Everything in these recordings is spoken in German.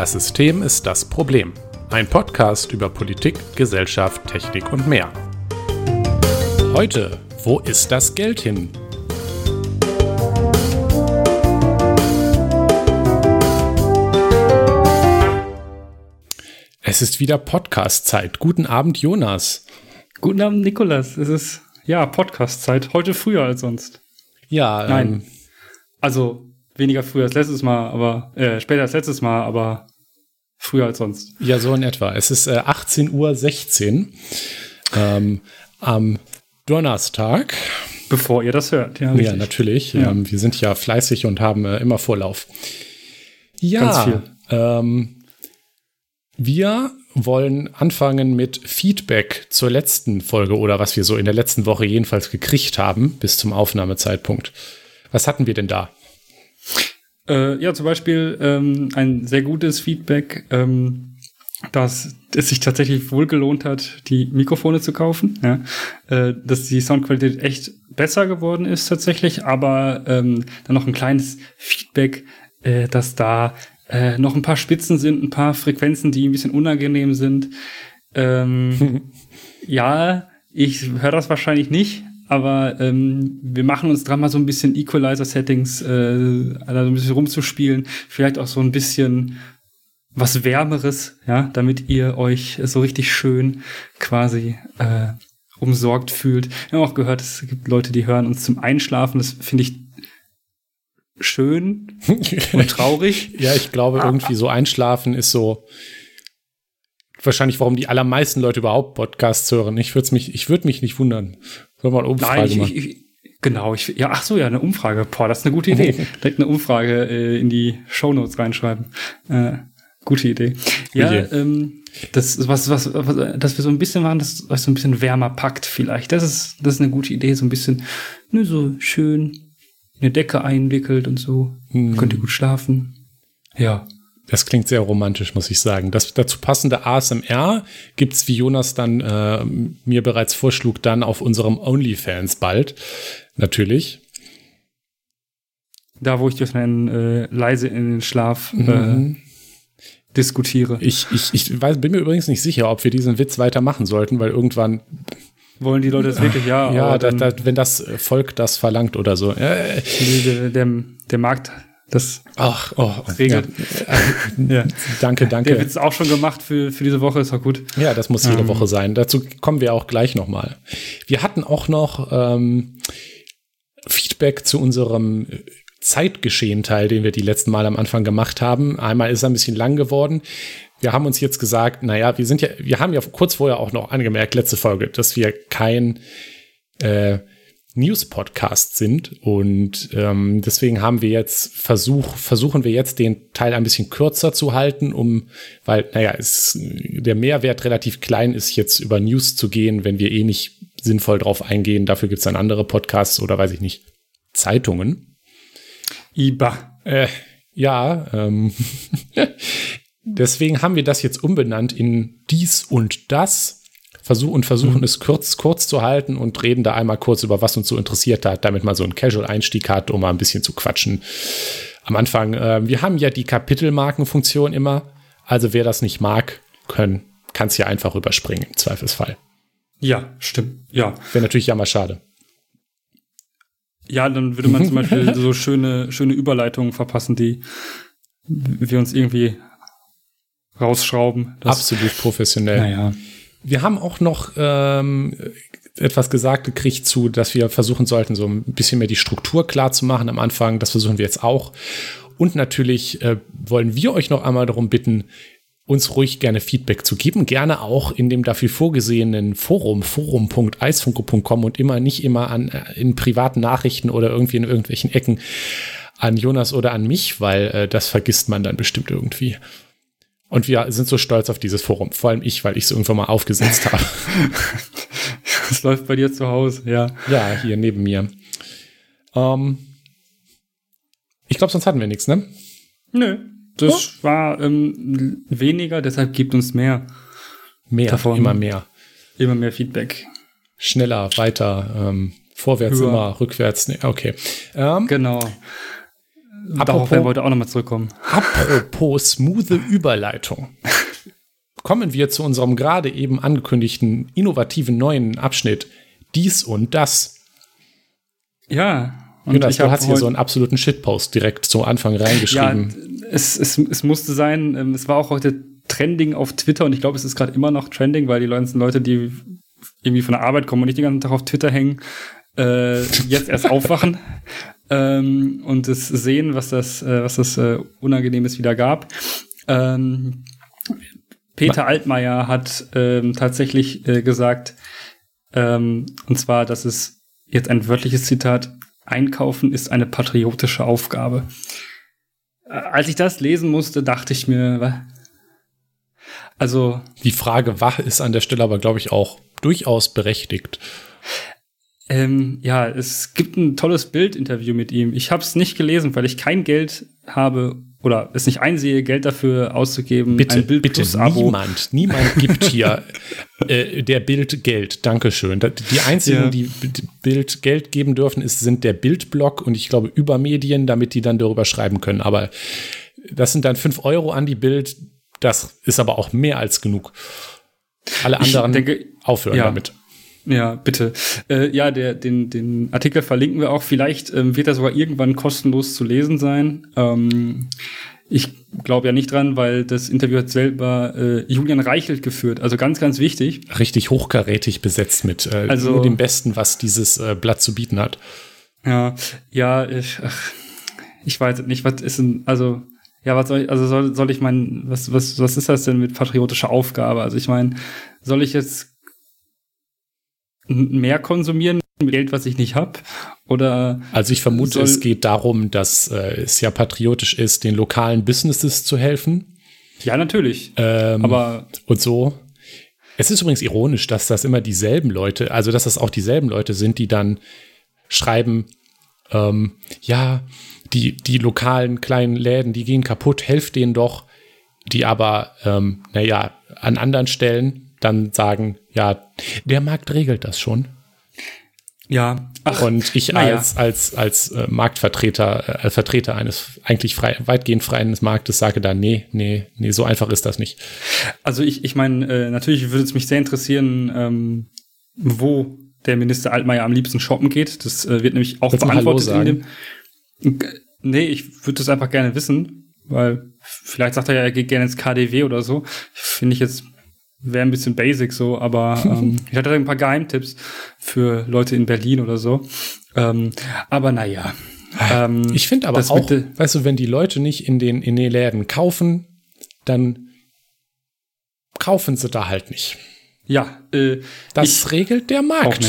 Das System ist das Problem. Ein Podcast über Politik, Gesellschaft, Technik und mehr. Heute, wo ist das Geld hin? Es ist wieder Podcast-Zeit. Guten Abend, Jonas. Guten Abend, Nikolas. Es ist ja Podcast-Zeit. Heute früher als sonst. Ja, Nein. Ähm, Also weniger früher als letztes Mal, aber äh, später als letztes Mal, aber früher als sonst. ja, so in etwa. Es ist äh, 18.16 Uhr ähm, am Donnerstag. Bevor ihr das hört. Ja, Ja, richtig. natürlich. Ja. Ähm, wir sind ja fleißig und haben äh, immer Vorlauf. Ja, Ganz viel. Ähm, wir wollen anfangen mit Feedback zur letzten Folge oder was wir so in der letzten Woche jedenfalls gekriegt haben bis zum Aufnahmezeitpunkt. Was hatten wir denn da? Äh, ja, zum Beispiel ähm, ein sehr gutes Feedback, ähm, dass es sich tatsächlich wohl gelohnt hat, die Mikrofone zu kaufen. Ja? Äh, dass die Soundqualität echt besser geworden ist tatsächlich, aber ähm, dann noch ein kleines Feedback, äh, dass da äh, noch ein paar Spitzen sind, ein paar Frequenzen, die ein bisschen unangenehm sind. Ähm, ja, ich höre das wahrscheinlich nicht, aber ähm, wir machen uns dran, mal so ein bisschen Equalizer-Settings, äh, also ein bisschen rumzuspielen, vielleicht auch so ein bisschen was Wärmeres, ja, damit ihr euch so richtig schön quasi äh, umsorgt fühlt. Wir haben auch gehört, es gibt Leute, die hören uns zum Einschlafen. Das finde ich schön und traurig. ja, ich glaube, irgendwie so einschlafen ist so wahrscheinlich, warum die allermeisten Leute überhaupt Podcasts hören. Ich würde mich, ich würde mich nicht wundern. Sollen wir eine Umfrage Nein, ich, machen? ich, ich, genau, ich, ja, ach so, ja, eine Umfrage. Boah, das ist eine gute Idee. Direkt eine Umfrage äh, in die Shownotes reinschreiben. Äh, gute Idee. Ja, Idee. ähm, das was, was, was, dass wir so ein bisschen machen, das was so ein bisschen wärmer packt vielleicht. Das ist, das ist eine gute Idee, so ein bisschen, ne, so schön in eine Decke einwickelt und so. Mhm. Könnt ihr gut schlafen. Ja. Das klingt sehr romantisch, muss ich sagen. Das dazu passende ASMR gibt's, wie Jonas dann äh, mir bereits vorschlug, dann auf unserem OnlyFans bald. Natürlich. Da, wo ich das dann äh, leise in den Schlaf äh, diskutiere. Ich, ich, ich weiß, bin mir übrigens nicht sicher, ob wir diesen Witz weitermachen sollten, weil irgendwann, Wollen die Leute das wirklich? Ja, ja, da, da, wenn das Volk das verlangt oder so. Äh, der, der, der Markt, das ach, oh, regelt. Ja. Ja. Danke, danke. Der Witz auch schon gemacht für, für diese Woche, ist auch gut. Ja, das muss jede Ähm. Woche sein. Dazu kommen wir auch gleich nochmal. Wir hatten auch noch ähm, Feedback zu unserem Zeitgeschehen-Teil, den wir die letzten Mal am Anfang gemacht haben. Einmal ist er ein bisschen lang geworden. Wir haben uns jetzt gesagt, naja, wir sind ja, wir haben ja kurz vorher auch noch angemerkt, letzte Folge, dass wir kein äh, News-Podcast sind und ähm, deswegen haben wir jetzt versuch, versuchen wir jetzt den Teil ein bisschen kürzer zu halten, um, weil, naja, es, der Mehrwert relativ klein ist, jetzt über News zu gehen, wenn wir eh nicht sinnvoll drauf eingehen. Dafür gibt's dann andere Podcasts oder weiß ich nicht, Zeitungen. IBA. Äh, ja, ähm, deswegen haben wir das jetzt umbenannt in dies und das. Versuch und versuchen es kurz, kurz zu halten und reden da einmal kurz über, was uns so interessiert hat, damit man so einen Casual-Einstieg hat, um mal ein bisschen zu quatschen. Am Anfang, äh, wir haben ja die Kapitelmarkenfunktion immer. Also wer das nicht mag, können, kann es ja einfach überspringen im Zweifelsfall. Ja, stimmt. Ja. Wäre natürlich ja mal schade. Ja, dann würde man zum Beispiel so schöne, schöne Überleitungen verpassen, die wir uns irgendwie rausschrauben. Absolut professionell. Naja. Wir haben auch noch ähm, etwas gesagt gekriegt zu, dass wir versuchen sollten, so ein bisschen mehr die Struktur klar zu machen am Anfang. Das versuchen wir jetzt auch. Und natürlich äh, wollen wir euch noch einmal darum bitten, uns ruhig gerne Feedback zu geben. Gerne auch in dem dafür vorgesehenen Forum, forum.eisfunko.com und immer nicht immer an, äh, in privaten Nachrichten oder irgendwie in irgendwelchen Ecken an Jonas oder an mich, weil äh, das vergisst man dann bestimmt irgendwie. Und wir sind so stolz auf dieses Forum. Vor allem ich, weil ich es irgendwann mal aufgesetzt habe. Das läuft bei dir zu Hause, ja. ja, hier neben mir. Ähm, ich glaube, sonst hatten wir nichts, ne? Nö. Das war ähm, weniger, deshalb gibt uns mehr. Mehr, Davon. immer mehr. Immer mehr Feedback. Schneller, weiter, ähm, vorwärts Höher. immer, rückwärts. Nee, okay. Ähm, Genau. Darauf werden wir heute auch nochmal zurückkommen. Apropos smooth Überleitung. Kommen wir zu unserem gerade eben angekündigten innovativen neuen Abschnitt. Dies und das. Ja. Und Jonas, du hast hier so einen absoluten Shitpost direkt zum Anfang reingeschrieben. Ja, es, es, es musste sein. Ähm, es war auch heute trending auf Twitter und ich glaube, es ist gerade immer noch trending, weil die Leute, die irgendwie von der Arbeit kommen und nicht den ganzen Tag auf Twitter hängen, äh, jetzt erst aufwachen ähm, und es sehen, was das, äh, was das äh, Unangenehmes wieder gab. Ähm, Peter Altmaier hat ähm, tatsächlich äh, gesagt, ähm, und zwar, dass es jetzt ein wörtliches Zitat, Einkaufen ist eine patriotische Aufgabe. Äh, als ich das lesen musste, dachte ich mir, also. Die Frage wach ist an der Stelle aber, glaube ich, auch durchaus berechtigt. Ähm, ja, es gibt ein tolles Bildinterview mit ihm. Ich habe es nicht gelesen, weil ich kein Geld habe oder es nicht einsehe, Geld dafür auszugeben. Bitte, ein Bild bitte, niemand, niemand gibt hier äh, der Bild Geld. Dankeschön. Die einzigen, ja. die Bild Geld geben dürfen, ist, sind der Bildblog und ich glaube Übermedien, damit die dann darüber schreiben können. Aber das sind dann fünf Euro an die Bild. Das ist aber auch mehr als genug. Alle anderen denke, aufhören ja. damit. Ja, bitte. Äh, ja, der, den, den Artikel verlinken wir auch. Vielleicht ähm, wird er sogar irgendwann kostenlos zu lesen sein. Ähm, ich glaube ja nicht dran, weil das Interview hat selber äh, Julian Reichelt geführt. Also ganz, ganz wichtig. Richtig hochkarätig besetzt mit äh, also, nur dem Besten, was dieses äh, Blatt zu bieten hat. Ja, ja, ich, ach, ich weiß nicht, was ist denn, also ja, was soll ich, also soll, soll ich meinen, was, was, was ist das denn mit patriotischer Aufgabe? Also ich meine, soll ich jetzt mehr konsumieren mit Geld, was ich nicht habe? Oder also ich vermute, es geht darum, dass äh, es ja patriotisch ist, den lokalen Businesses zu helfen. Ja, natürlich. Ähm, Aber und so. Es ist übrigens ironisch, dass das immer dieselben Leute, also dass das auch dieselben Leute sind, die dann schreiben, ähm, ja, die, die lokalen kleinen Läden, die gehen kaputt, helft denen doch, die aber, ähm, naja, an anderen Stellen dann sagen, ja, der Markt regelt das schon. Ja. Ach, und ich als, ja. als, als äh, Marktvertreter, äh, Vertreter eines eigentlich frei, weitgehend freien Marktes sage da, nee, nee, nee, so einfach ist das nicht. Also ich, ich meine, äh, natürlich würde es mich sehr interessieren, ähm, wo der Minister Altmaier am liebsten shoppen geht. Das äh, wird nämlich auch Willst beantwortet in dem. Nee, ich würde das einfach gerne wissen, weil vielleicht sagt er ja, er geht gerne ins KDW oder so. Finde ich jetzt wäre ein bisschen basic so, aber ähm, ich hatte ein paar Geheimtipps für Leute in Berlin oder so. Ähm, aber naja. Ähm, ich finde aber auch, weißt du, wenn die Leute nicht in den, in den Läden kaufen, dann kaufen sie da halt nicht. Ja, äh, das regelt der Markt.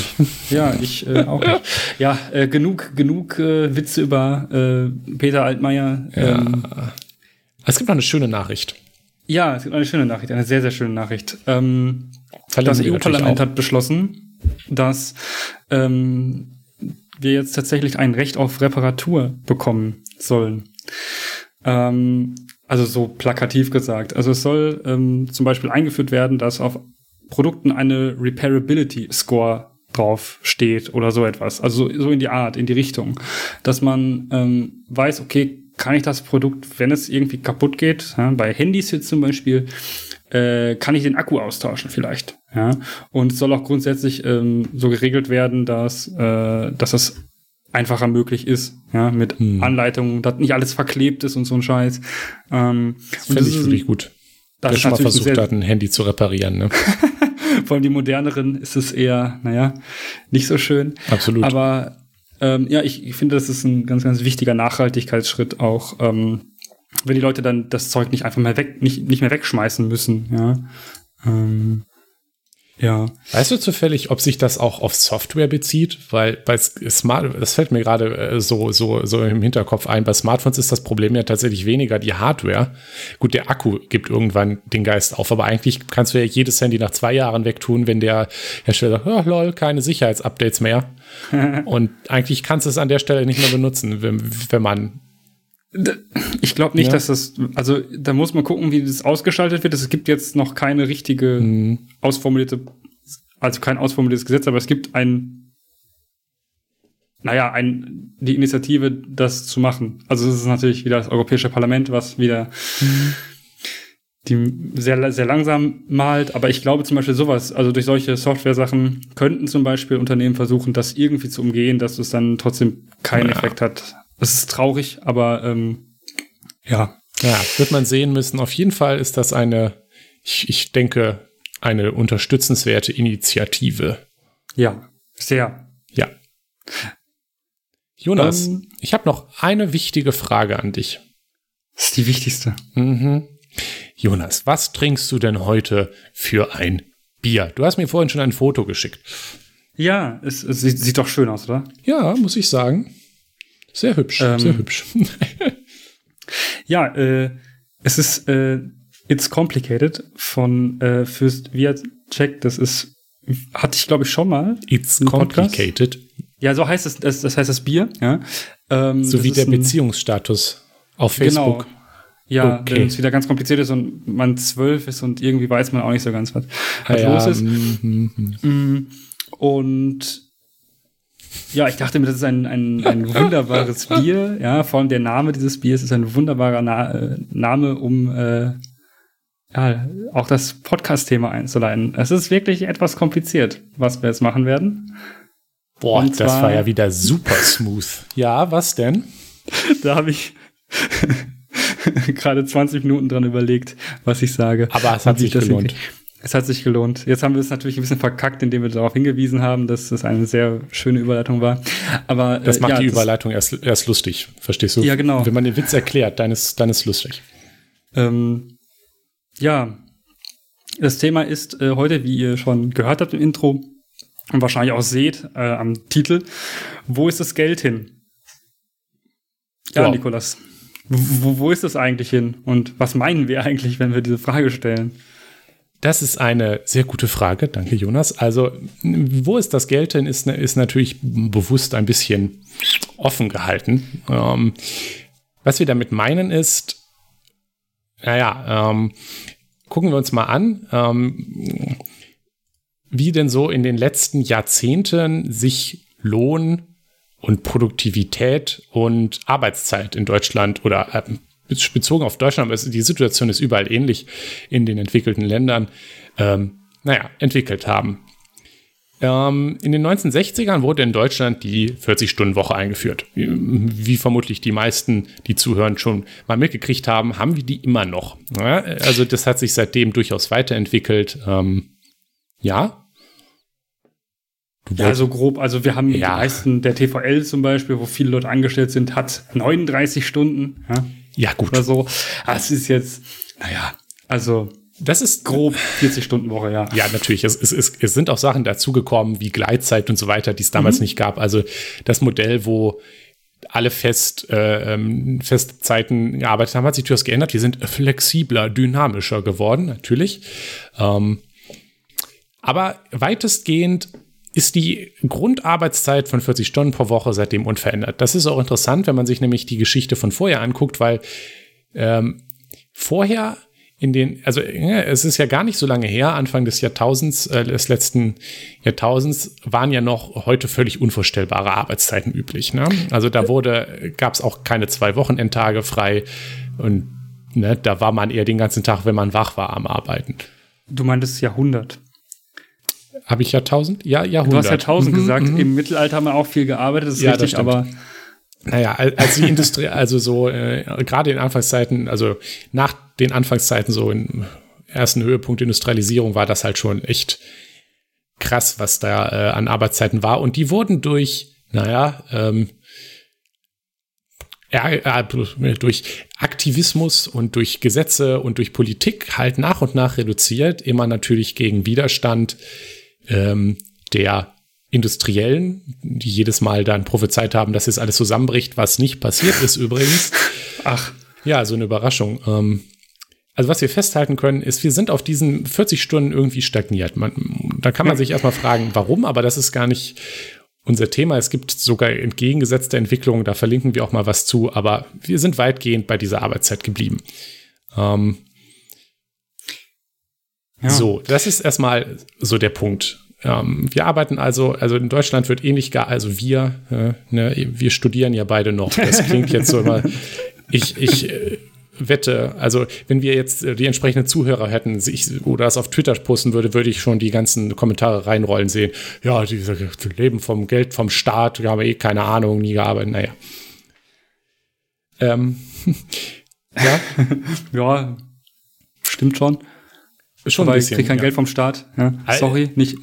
Ja, ich äh, auch nicht. Ja, äh, genug, genug äh, Witze über äh, Peter Altmaier. Ja. Ähm, es gibt noch eine schöne Nachricht. Ja, es gibt eine schöne Nachricht, eine sehr, sehr schöne Nachricht. Ähm, das EU-Parlament hat beschlossen, dass ähm, wir jetzt tatsächlich ein Recht auf Reparatur bekommen sollen. Ähm, also so plakativ gesagt. Also es soll ähm, zum Beispiel eingeführt werden, dass auf Produkten eine Repairability Score drauf steht oder so etwas. Also so in die Art, in die Richtung. Dass man ähm, weiß, okay, kann ich das Produkt, wenn es irgendwie kaputt geht, ja, bei Handys jetzt zum Beispiel, äh, kann ich den Akku austauschen vielleicht. Ja? Und es soll auch grundsätzlich ähm, so geregelt werden, dass, äh, dass das einfacher möglich ist, ja, mit hm. Anleitungen, dass nicht alles verklebt ist und so ein Scheiß. Ähm, das finde ich wirklich gut. Das Wer schon mal versucht hat, ein Handy zu reparieren, ne? Vor allem die moderneren ist es eher, naja, nicht so schön. Absolut. Aber ähm, ja, ich, ich finde, das ist ein ganz, ganz wichtiger Nachhaltigkeitsschritt auch, ähm, wenn die Leute dann das Zeug nicht einfach mehr weg, nicht, nicht mehr wegschmeißen müssen, ja. Ähm, ja. Weißt du zufällig, ob sich das auch auf Software bezieht? Weil bei Smart, das fällt mir gerade äh, so, so, so im Hinterkopf ein. Bei Smartphones ist das Problem ja tatsächlich weniger die Hardware. Gut, der Akku gibt irgendwann den Geist auf, aber eigentlich kannst du ja jedes Handy nach zwei Jahren wegtun, wenn der Hersteller sagt, oh, lol, keine Sicherheitsupdates mehr. Und eigentlich kannst du es an der Stelle nicht mehr benutzen, wenn, wenn man ich glaube nicht, ja. dass das, also da muss man gucken, wie das ausgestaltet wird. Es gibt jetzt noch keine richtige mhm. ausformulierte, also kein ausformuliertes Gesetz, aber es gibt ein, naja, ein die Initiative, das zu machen. Also es ist natürlich wieder das Europäische Parlament, was wieder mhm. die sehr, sehr langsam malt. Aber ich glaube zum Beispiel sowas, also durch solche Software-Sachen könnten zum Beispiel Unternehmen versuchen, das irgendwie zu umgehen, dass es dann trotzdem keinen ja. Effekt hat. Das ist traurig, aber ähm, ja. Ja, wird man sehen müssen. Auf jeden Fall ist das eine, ich, ich denke, eine unterstützenswerte Initiative. Ja, sehr. Ja. Jonas, um, ähm, ich habe noch eine wichtige Frage an dich. Das ist die wichtigste. Mhm. Jonas, was trinkst du denn heute für ein Bier? Du hast mir vorhin schon ein Foto geschickt. Ja, es, es sieht, sieht, doch schön aus, oder? Ja, muss ich sagen. Sehr hübsch, ähm, sehr hübsch. ja, äh, es ist äh, It's Complicated von äh, Fürst Viacek. Das ist, hatte ich glaube ich schon mal. It's Complicated. Ja, so heißt es, das, das heißt das Bier. Ja. Ähm, so wie der Beziehungsstatus auf Facebook. Genau. Ja, okay. wenn es wieder ganz kompliziert ist und man zwölf ist und irgendwie weiß man auch nicht so ganz, was, was ja, los ist. Mm, und ja, ich dachte mir, das ist ein, ein, ein wunderbares Bier. Ja, vor allem der Name dieses Biers ist ein wunderbarer Na äh, Name, um äh, ja, auch das Podcast-Thema einzuleiten. Es ist wirklich etwas kompliziert, was wir jetzt machen werden. Boah, Und das war ja wieder super smooth. Ja, was denn? da habe ich gerade 20 Minuten dran überlegt, was ich sage. Aber es hat sich gelohnt. Es hat sich gelohnt. Jetzt haben wir es natürlich ein bisschen verkackt, indem wir darauf hingewiesen haben, dass das eine sehr schöne Überleitung war. Aber das macht äh, ja, die Überleitung erst, erst lustig, verstehst du? Ja, genau. Wenn man den Witz erklärt, dann ist, dann ist lustig. Ähm, ja, das Thema ist äh, heute, wie ihr schon gehört habt im Intro und wahrscheinlich auch seht äh, am Titel, wo ist das Geld hin? Ja, wow. Nikolas, wo, wo ist das eigentlich hin? Und was meinen wir eigentlich, wenn wir diese Frage stellen? Das ist eine sehr gute Frage. Danke, Jonas. Also, wo ist das Geld hin, ist, ist natürlich bewusst ein bisschen offen gehalten. Ähm, was wir damit meinen ist, naja, ähm, gucken wir uns mal an, ähm, wie denn so in den letzten Jahrzehnten sich Lohn und Produktivität und Arbeitszeit in Deutschland oder äh, bezogen auf Deutschland, aber die Situation ist überall ähnlich in den entwickelten Ländern, ähm, naja, entwickelt haben. Ähm, in den 1960ern wurde in Deutschland die 40-Stunden-Woche eingeführt. Wie vermutlich die meisten, die zuhören, schon mal mitgekriegt haben, haben wir die immer noch. Ja, also das hat sich seitdem durchaus weiterentwickelt. Ähm, ja, ja, so grob. Also wir haben ja. die meisten, der TVL zum Beispiel, wo viele Leute angestellt sind, hat 39 Stunden. Ja, ja gut. Oder so. Das ist jetzt, naja, also das ist grob 40 Stunden Woche, ja. Ja, natürlich. Es, es, es, es sind auch Sachen dazugekommen, wie Gleitzeit und so weiter, die es damals mhm. nicht gab. Also das Modell, wo alle fest, äh, ähm, Festzeiten gearbeitet haben, hat sich durchaus geändert. Wir sind flexibler, dynamischer geworden, natürlich. Ähm, aber weitestgehend ist die Grundarbeitszeit von 40 Stunden pro Woche seitdem unverändert. Das ist auch interessant, wenn man sich nämlich die Geschichte von vorher anguckt, weil ähm, vorher in den, also es ist ja gar nicht so lange her, Anfang des Jahrtausends, äh, des letzten Jahrtausends, waren ja noch heute völlig unvorstellbare Arbeitszeiten üblich. Ne? Also da wurde, gab es auch keine zwei Wochenendtage frei und ne, da war man eher den ganzen Tag, wenn man wach war, am Arbeiten. Du meintest Jahrhundert. Habe ich Jahrtausend? Ja, Jahrhundert. Du hast Jahrtausend mhm, gesagt. Mhm. Im Mittelalter haben wir auch viel gearbeitet, das ist ja, richtig, das aber. Naja, als die Industrie, also so, äh, gerade in Anfangszeiten, also nach den Anfangszeiten, so im ersten Höhepunkt Industrialisierung, war das halt schon echt krass, was da äh, an Arbeitszeiten war. Und die wurden durch, naja, ähm, ja, durch Aktivismus und durch Gesetze und durch Politik halt nach und nach reduziert, immer natürlich gegen Widerstand ähm, der Industriellen, die jedes Mal dann prophezeit haben, dass jetzt alles zusammenbricht, was nicht passiert ist übrigens. Ach. Ja, so eine Überraschung. Ähm, also was wir festhalten können, ist, wir sind auf diesen 40 Stunden irgendwie stagniert. Man, da kann man sich erstmal fragen, warum, aber das ist gar nicht unser Thema. Es gibt sogar entgegengesetzte Entwicklungen, da verlinken wir auch mal was zu, aber wir sind weitgehend bei dieser Arbeitszeit geblieben. Ähm, ja. So, das ist erstmal so der Punkt. ähm, wir arbeiten also, also in Deutschland wird ähnlich gar, also wir, äh, ne, wir studieren ja beide noch. Das klingt jetzt so immer. Ich, ich äh, wette, also wenn wir jetzt äh, die entsprechenden Zuhörer hätten sich, oder das auf Twitter posten würde, würde ich schon die ganzen Kommentare reinrollen sehen. Ja, die, die leben vom Geld vom Staat, wir haben eh keine Ahnung, nie gearbeitet, naja. Ähm, ja. ja, stimmt schon. Schon Aber ein bisschen, ich kriege kein ja. Geld vom Staat. Ja, sorry, nicht.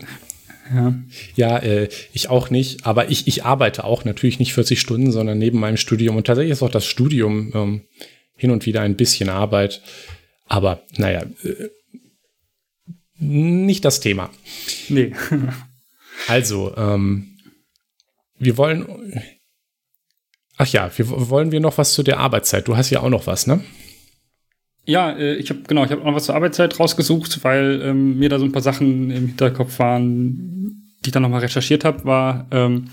Ja, ja äh, ich auch nicht. Aber ich, ich arbeite auch natürlich nicht 40 Stunden, sondern neben meinem Studium. Und tatsächlich ist auch das Studium ähm, hin und wieder ein bisschen Arbeit. Aber naja, äh, nicht das Thema. Nee. also, ähm, wir wollen. Ach ja, wir wollen wir noch was zu der Arbeitszeit. Du hast ja auch noch was, ne? Ja, äh, ich habe genau, ich habe noch was zur Arbeitszeit rausgesucht, weil ähm, mir da so ein paar Sachen im Hinterkopf waren, die ich dann nochmal recherchiert habe, war ähm,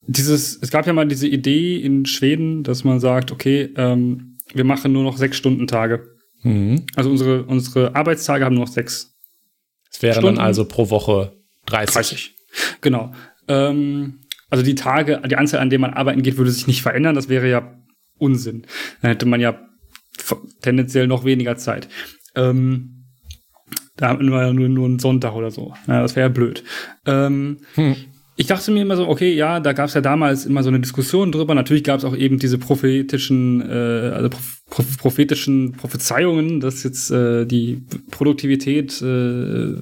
dieses, es gab ja mal diese Idee in Schweden, dass man sagt, okay, ähm, wir machen nur noch sechs Stunden Tage. Mhm. Also unsere, unsere Arbeitstage haben nur noch sechs. Es wären Stunden. dann also pro Woche 30. 30. Genau. Ähm, also die Tage, die Anzahl, an denen man arbeiten geht, würde sich nicht verändern. Das wäre ja Unsinn. Dann hätte man ja tendenziell noch weniger Zeit. Ähm, da haben wir ja nur, nur einen Sonntag oder so. Ja, das wäre ja blöd. Ähm, hm. Ich dachte mir immer so, okay, ja, da gab es ja damals immer so eine Diskussion drüber. Natürlich gab es auch eben diese prophetischen, äh, also proph prophetischen Prophezeiungen, dass jetzt äh, die Produktivität äh,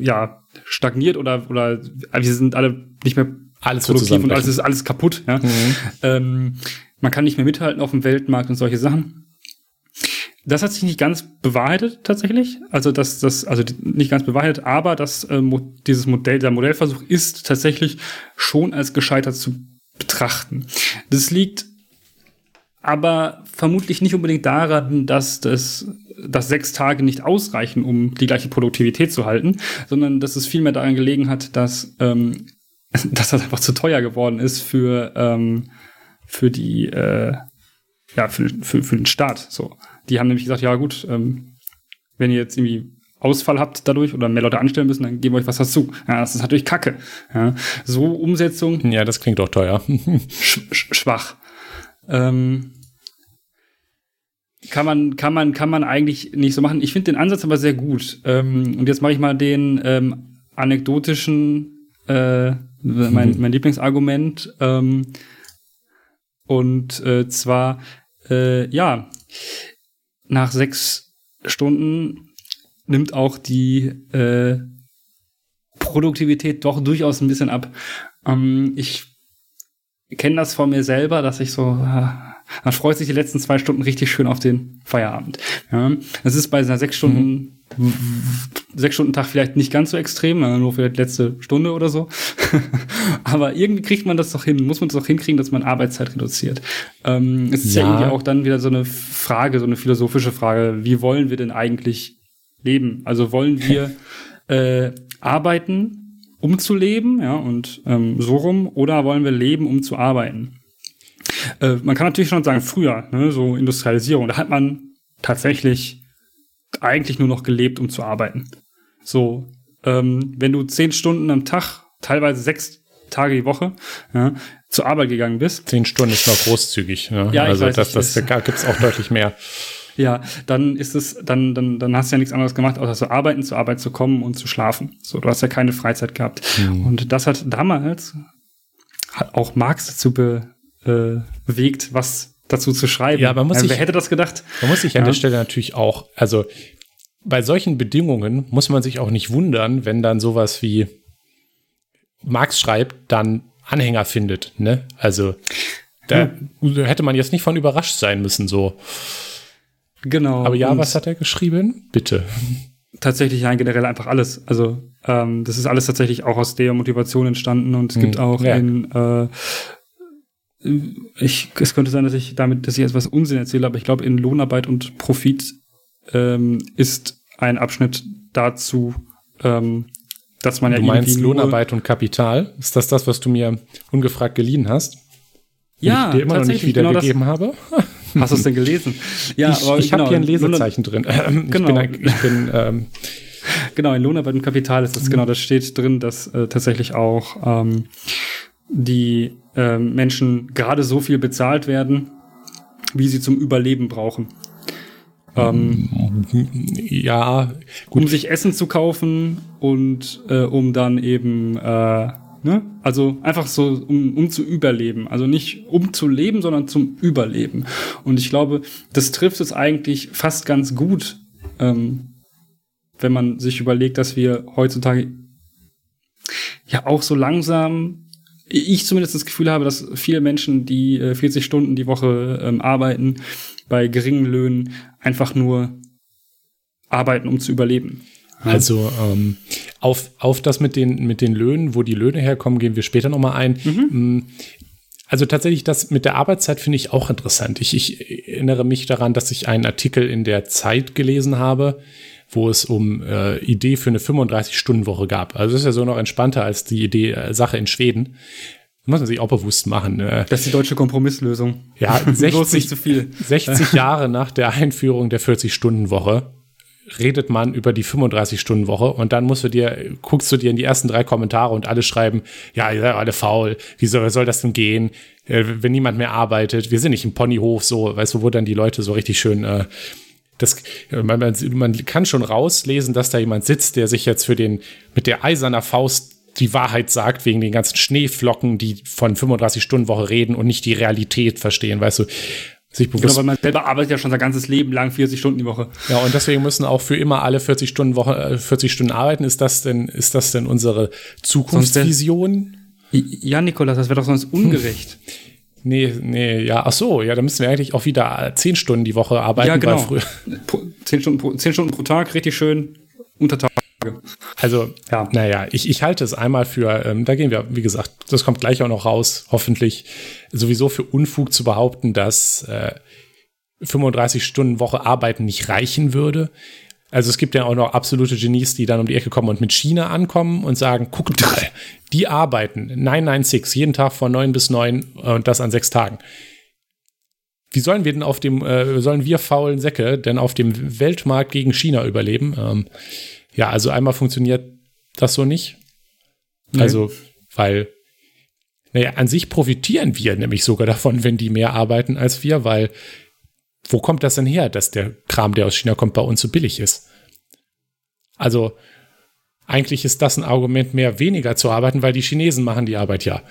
ja stagniert oder oder wir sind alle nicht mehr alles produktiv und alles ist alles kaputt. Ja? Mhm. Ähm, man kann nicht mehr mithalten auf dem Weltmarkt und solche Sachen. Das hat sich nicht ganz bewahrheitet tatsächlich. Also das, das, also nicht ganz bewahrheitet, aber das, äh, dieses Modell, der Modellversuch ist tatsächlich schon als gescheitert zu betrachten. Das liegt aber vermutlich nicht unbedingt daran, dass das dass sechs Tage nicht ausreichen, um die gleiche Produktivität zu halten, sondern dass es vielmehr daran gelegen hat, dass, ähm, dass das einfach zu teuer geworden ist für, ähm, für die, äh, ja, für, für, für den Staat. So. Die haben nämlich gesagt, ja gut, ähm, wenn ihr jetzt irgendwie Ausfall habt dadurch oder mehr Leute anstellen müssen, dann geben wir euch was dazu. Ja, das ist natürlich Kacke. Ja, so Umsetzung. Ja, das klingt doch teuer. sch schwach. Ähm, kann man, kann man, kann man eigentlich nicht so machen. Ich finde den Ansatz aber sehr gut. Ähm, und jetzt mache ich mal den ähm, anekdotischen, äh, mein, mein Lieblingsargument. Ähm, und äh, zwar, äh, ja, nach sechs Stunden nimmt auch die äh, Produktivität doch durchaus ein bisschen ab. Ähm, ich kenne das von mir selber, dass ich so, äh, man freut sich die letzten zwei Stunden richtig schön auf den Feierabend. Ja, das ist bei einer sechs Stunden mhm sechs Stunden Tag vielleicht nicht ganz so extrem, nur für die letzte Stunde oder so. Aber irgendwie kriegt man das doch hin, muss man das doch hinkriegen, dass man Arbeitszeit reduziert. Ähm, es ist ja. ja irgendwie auch dann wieder so eine Frage, so eine philosophische Frage, wie wollen wir denn eigentlich leben? Also wollen wir äh, arbeiten, um zu leben, ja, und ähm, so rum, oder wollen wir leben, um zu arbeiten? Äh, man kann natürlich schon sagen, früher, ne, so Industrialisierung, da hat man tatsächlich eigentlich nur noch gelebt, um zu arbeiten. So, ähm, wenn du zehn Stunden am Tag, teilweise sechs Tage die Woche, ja, zur Arbeit gegangen bist. Zehn Stunden ist noch großzügig. Ne? Ja, also weiß, das, das, das gibt es auch deutlich mehr. Ja, dann ist es, dann, dann, dann hast du ja nichts anderes gemacht, außer zu arbeiten, zur Arbeit zu kommen und zu schlafen. So, du hast ja keine Freizeit gehabt. Mhm. Und das hat damals hat auch Marx dazu be, äh, bewegt, was dazu zu schreiben. Ja, man muss sich, wer hätte das gedacht? Man muss sich an ja. der Stelle natürlich auch, also bei solchen Bedingungen muss man sich auch nicht wundern, wenn dann sowas wie Marx schreibt, dann Anhänger findet. Ne? Also da hm. hätte man jetzt nicht von überrascht sein müssen, so. Genau. Aber ja, was hat er geschrieben? Bitte. Tatsächlich ja, generell einfach alles. Also ähm, das ist alles tatsächlich auch aus der Motivation entstanden und es hm. gibt auch ja. in äh, ich, es könnte sein, dass ich damit, dass ich etwas Unsinn erzähle, aber ich glaube, in Lohnarbeit und Profit ähm, ist ein Abschnitt dazu, ähm, dass man du ja Du meinst Lohnarbeit und Kapital? Ist das das, was du mir ungefragt geliehen hast? Ja, ich dir immer noch nicht wiedergegeben genau habe. Hast du es denn gelesen? Ja, ich, ich genau, habe hier ein Lesezeichen drin. Ähm, genau. Ich bin, ich bin ähm, genau, in Lohnarbeit und Kapital ist das, mhm. genau, das steht drin, dass äh, tatsächlich auch ähm, die äh, Menschen gerade so viel bezahlt werden, wie sie zum Überleben brauchen. Ähm, ja, gut. Um sich Essen zu kaufen und äh, um dann eben, äh, ne? Also einfach so, um, um zu überleben. Also nicht um zu leben, sondern zum Überleben. Und ich glaube, das trifft es eigentlich fast ganz gut, ähm, wenn man sich überlegt, dass wir heutzutage ja auch so langsam ich zumindest das Gefühl habe, dass viele Menschen, die äh, 40 Stunden die Woche ähm, arbeiten, bei geringen Löhnen einfach nur arbeiten, um zu überleben. Also ähm, auf, auf das mit den, mit den Löhnen, wo die Löhne herkommen, gehen wir später nochmal ein. Mhm. Mm, also tatsächlich das mit der Arbeitszeit finde ich auch interessant. Ich, ich erinnere mich daran, dass ich einen Artikel in der Zeit gelesen habe, wo es um äh, Idee für eine 35-Stunden-Woche gab. Also das ist ja so noch entspannter als die Idee äh, Sache in Schweden. Muss man sich auch bewusst machen. Äh. Das ist die deutsche Kompromisslösung. Ja, 60, 60 Jahre nach der Einführung der 40-Stunden-Woche redet man über die 35-Stunden-Woche und dann musst du dir, guckst du dir in die ersten drei Kommentare und alle schreiben, ja, ihr seid alle faul, wie soll, soll das denn gehen, äh, wenn niemand mehr arbeitet, wir sind nicht im Ponyhof, so, weißt du, wo dann die Leute so richtig schön äh, das, man, man, kann schon rauslesen, dass da jemand sitzt, der sich jetzt für den mit der eiserner Faust die Wahrheit sagt, wegen den ganzen Schneeflocken, die von 35-Stunden-Woche reden und nicht die Realität verstehen, weißt du. Sich bewusst genau, weil man selber arbeitet ja schon sein ganzes Leben lang 40 Stunden die Woche. Ja, und deswegen müssen auch für immer alle 40 Stunden Woche, 40 äh, Stunden arbeiten. Ist das denn, ist das denn unsere Zukunftsvision? Ja, Nikolas, das wäre doch sonst ungerecht. Hm. Nee, nee, ja, ach so, ja, da müssen wir eigentlich auch wieder zehn Stunden die Woche arbeiten. Ja, genau. Zehn Stunden, pro, zehn Stunden pro Tag, richtig schön unter Tage. Also, ja. naja, ich, ich halte es einmal für, ähm, da gehen wir, wie gesagt, das kommt gleich auch noch raus, hoffentlich, sowieso für Unfug zu behaupten, dass äh, 35 Stunden Woche arbeiten nicht reichen würde. Also es gibt ja auch noch absolute Genies, die dann um die Ecke kommen und mit China ankommen und sagen, guck mal, die arbeiten 996 jeden Tag von 9 bis 9 und das an sechs Tagen. Wie sollen wir denn auf dem, äh, sollen wir faulen Säcke denn auf dem Weltmarkt gegen China überleben? Ähm, ja, also einmal funktioniert das so nicht. Nee. Also, weil, naja, an sich profitieren wir nämlich sogar davon, wenn die mehr arbeiten als wir, weil wo kommt das denn her, dass der Kram, der aus China kommt, bei uns so billig ist? Also, eigentlich ist das ein Argument mehr, weniger zu arbeiten, weil die Chinesen machen die Arbeit ja.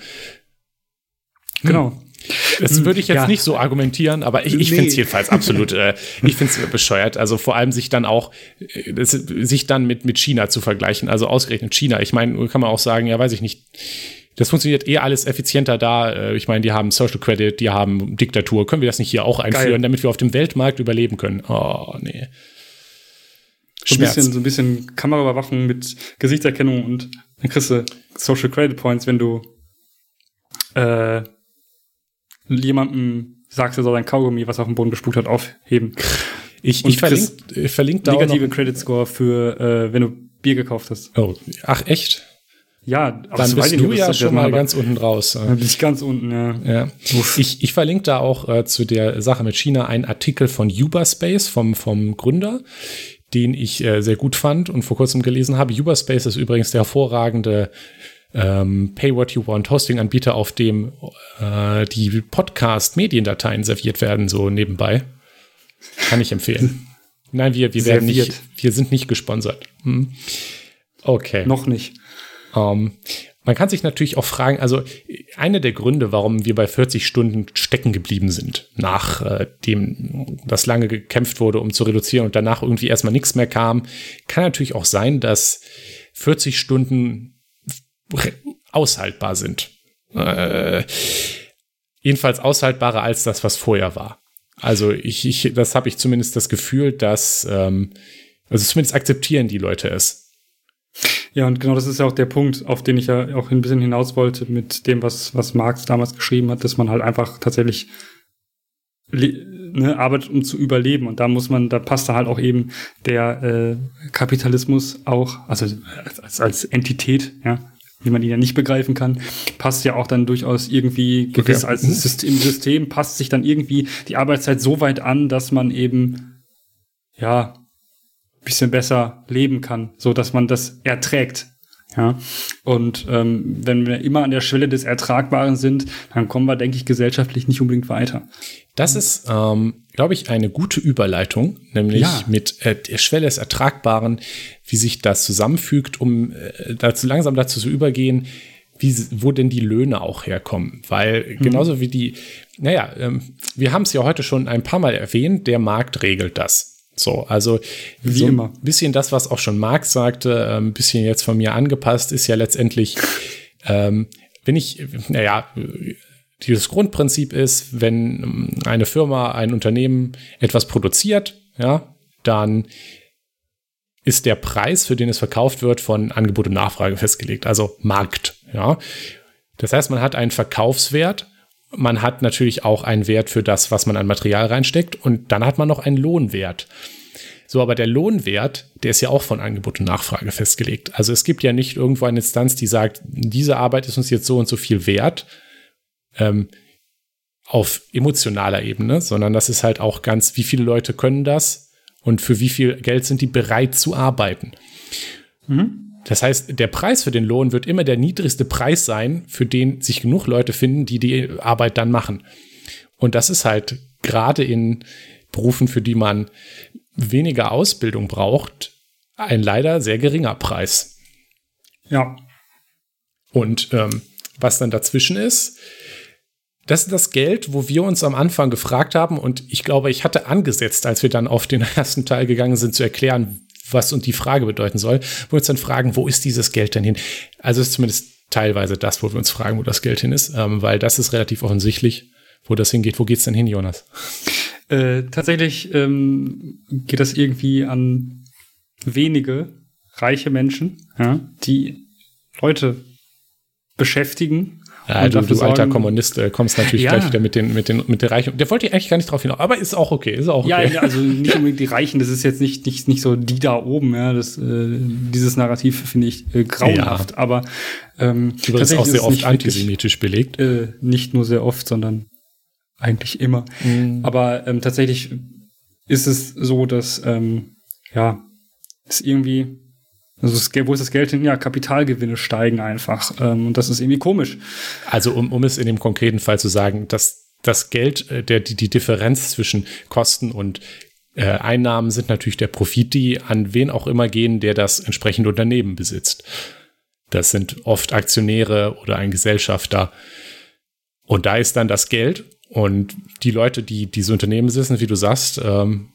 Genau. Hm. Das hm, würde ich jetzt ja. nicht so argumentieren, aber ich, ich nee. finde es jedenfalls absolut, äh, ich finde es bescheuert. Also vor allem sich dann auch, äh, das, sich dann mit, mit China zu vergleichen, also ausgerechnet China. Ich meine, kann man auch sagen, ja, weiß ich nicht. Das funktioniert eh alles effizienter da. Äh, ich meine, die haben Social Credit, die haben Diktatur. Können wir das nicht hier auch einführen, Geil. damit wir auf dem Weltmarkt überleben können? Oh, nee. So ein, bisschen, so ein bisschen Kameraüberwachung mit Gesichtserkennung und dann kriegst du Social Credit Points, wenn du äh, jemandem sagst, er soll sein Kaugummi, was auf dem Boden gespuckt hat, aufheben. Ich, ich verlinke verlink da negative Credit Score für, äh, wenn du Bier gekauft hast. Oh, ach echt? Ja, aber dann bist du ja schon mal ganz unten raus. Dann bin ich ganz unten, ja. ja. Ich, ich verlinke da auch äh, zu der Sache mit China einen Artikel von Uberspace vom, vom Gründer, den ich äh, sehr gut fand und vor kurzem gelesen habe. Uberspace ist übrigens der hervorragende ähm, Pay What You Want Hosting-Anbieter, auf dem äh, die Podcast-Mediendateien serviert werden, so nebenbei. Kann ich empfehlen. Nein, wir, wir werden nicht, wir sind nicht gesponsert. Hm. Okay. Noch nicht. Ähm, man kann sich natürlich auch fragen, also einer der Gründe, warum wir bei 40 Stunden stecken geblieben sind, nachdem äh, das lange gekämpft wurde, um zu reduzieren und danach irgendwie erstmal nichts mehr kam, kann natürlich auch sein, dass 40 Stunden aushaltbar sind. Äh, jedenfalls aushaltbarer als das, was vorher war. Also ich, ich das habe ich zumindest das Gefühl, dass ähm, also zumindest akzeptieren die Leute es. Ja, und genau das ist ja auch der Punkt, auf den ich ja auch ein bisschen hinaus wollte mit dem, was, was Marx damals geschrieben hat, dass man halt einfach tatsächlich ne, arbeitet, um zu überleben. Und da muss man, da passt da halt auch eben der äh, Kapitalismus auch, also als, als Entität, ja, wie man ihn ja nicht begreifen kann, passt ja auch dann durchaus irgendwie gewiss okay. als mhm. System, im System passt sich dann irgendwie die Arbeitszeit so weit an, dass man eben ja bisschen besser leben kann, so dass man das erträgt. Ja, und ähm, wenn wir immer an der Schwelle des Ertragbaren sind, dann kommen wir, denke ich, gesellschaftlich nicht unbedingt weiter. Das ist, ähm, glaube ich, eine gute Überleitung, nämlich ja. mit äh, der Schwelle des Ertragbaren, wie sich das zusammenfügt, um äh, dazu langsam dazu zu übergehen, wie, wo denn die Löhne auch herkommen. Weil mhm. genauso wie die, naja, ähm, wir haben es ja heute schon ein paar Mal erwähnt, der Markt regelt das. So, also Wie so ein immer. bisschen das, was auch schon Marx sagte, ein bisschen jetzt von mir angepasst, ist ja letztendlich, ähm, wenn ich, naja, dieses Grundprinzip ist, wenn ähm, eine Firma, ein Unternehmen etwas produziert, ja, dann ist der Preis, für den es verkauft wird, von Angebot und Nachfrage festgelegt, also Markt, ja. Das heißt, man hat einen Verkaufswert, man hat natürlich auch einen Wert für das, was man an Material reinsteckt und dann hat man noch einen Lohnwert. So, aber der Lohnwert, der ist ja auch von Angebot und Nachfrage festgelegt. Also es gibt ja nicht irgendwo eine Instanz, die sagt, diese Arbeit ist uns jetzt so und so viel wert ähm, auf emotionaler Ebene, sondern das ist halt auch ganz, wie viele Leute können das und für wie viel Geld sind die bereit zu arbeiten. Mhm. Das heißt, der Preis für den Lohn wird immer der niedrigste Preis sein, für den sich genug Leute finden, die die Arbeit dann machen. Und das ist halt gerade in Berufen, für die man weniger Ausbildung braucht, ein leider sehr geringer Preis. Ja. Und ähm, was dann dazwischen ist, das ist das Geld, wo wir uns am Anfang gefragt haben, und ich glaube, ich hatte angesetzt, als wir dann auf den ersten Teil gegangen sind, zu erklären, was und die Frage bedeuten soll, wo wir uns dann fragen, wo ist dieses Geld denn hin? Also ist zumindest teilweise das, wo wir uns fragen, wo das Geld hin ist, ähm, weil das ist relativ offensichtlich, wo das hingeht. Wo geht's denn hin, Jonas? Äh, tatsächlich ähm, geht das irgendwie an wenige reiche Menschen, ja, die Leute beschäftigen ja, du, du alter Kommunist äh, kommst natürlich ja. gleich wieder mit, den, mit, den, mit der Reichen. Der wollte ich eigentlich gar nicht drauf hinaus, aber ist auch okay. Ist auch okay. Ja, also nicht unbedingt die Reichen, das ist jetzt nicht, nicht, nicht so die da oben. Ja, das, äh, dieses Narrativ finde ich äh, grauenhaft. Ja. Aber ähm, Übrigens auch sehr oft antisemitisch belegt. Äh, nicht nur sehr oft, sondern eigentlich immer. Mhm. Aber ähm, tatsächlich ist es so, dass ähm, ja, es irgendwie also das, wo ist das Geld hin? Ja, Kapitalgewinne steigen einfach. Ähm, und das ist irgendwie komisch. Also um, um es in dem konkreten Fall zu sagen, dass das Geld, äh, der, die, die Differenz zwischen Kosten und äh, Einnahmen sind natürlich der Profit, die an wen auch immer gehen, der das entsprechende Unternehmen besitzt. Das sind oft Aktionäre oder ein Gesellschafter. Und da ist dann das Geld und die Leute, die diese Unternehmen besitzen, wie du sagst, ähm,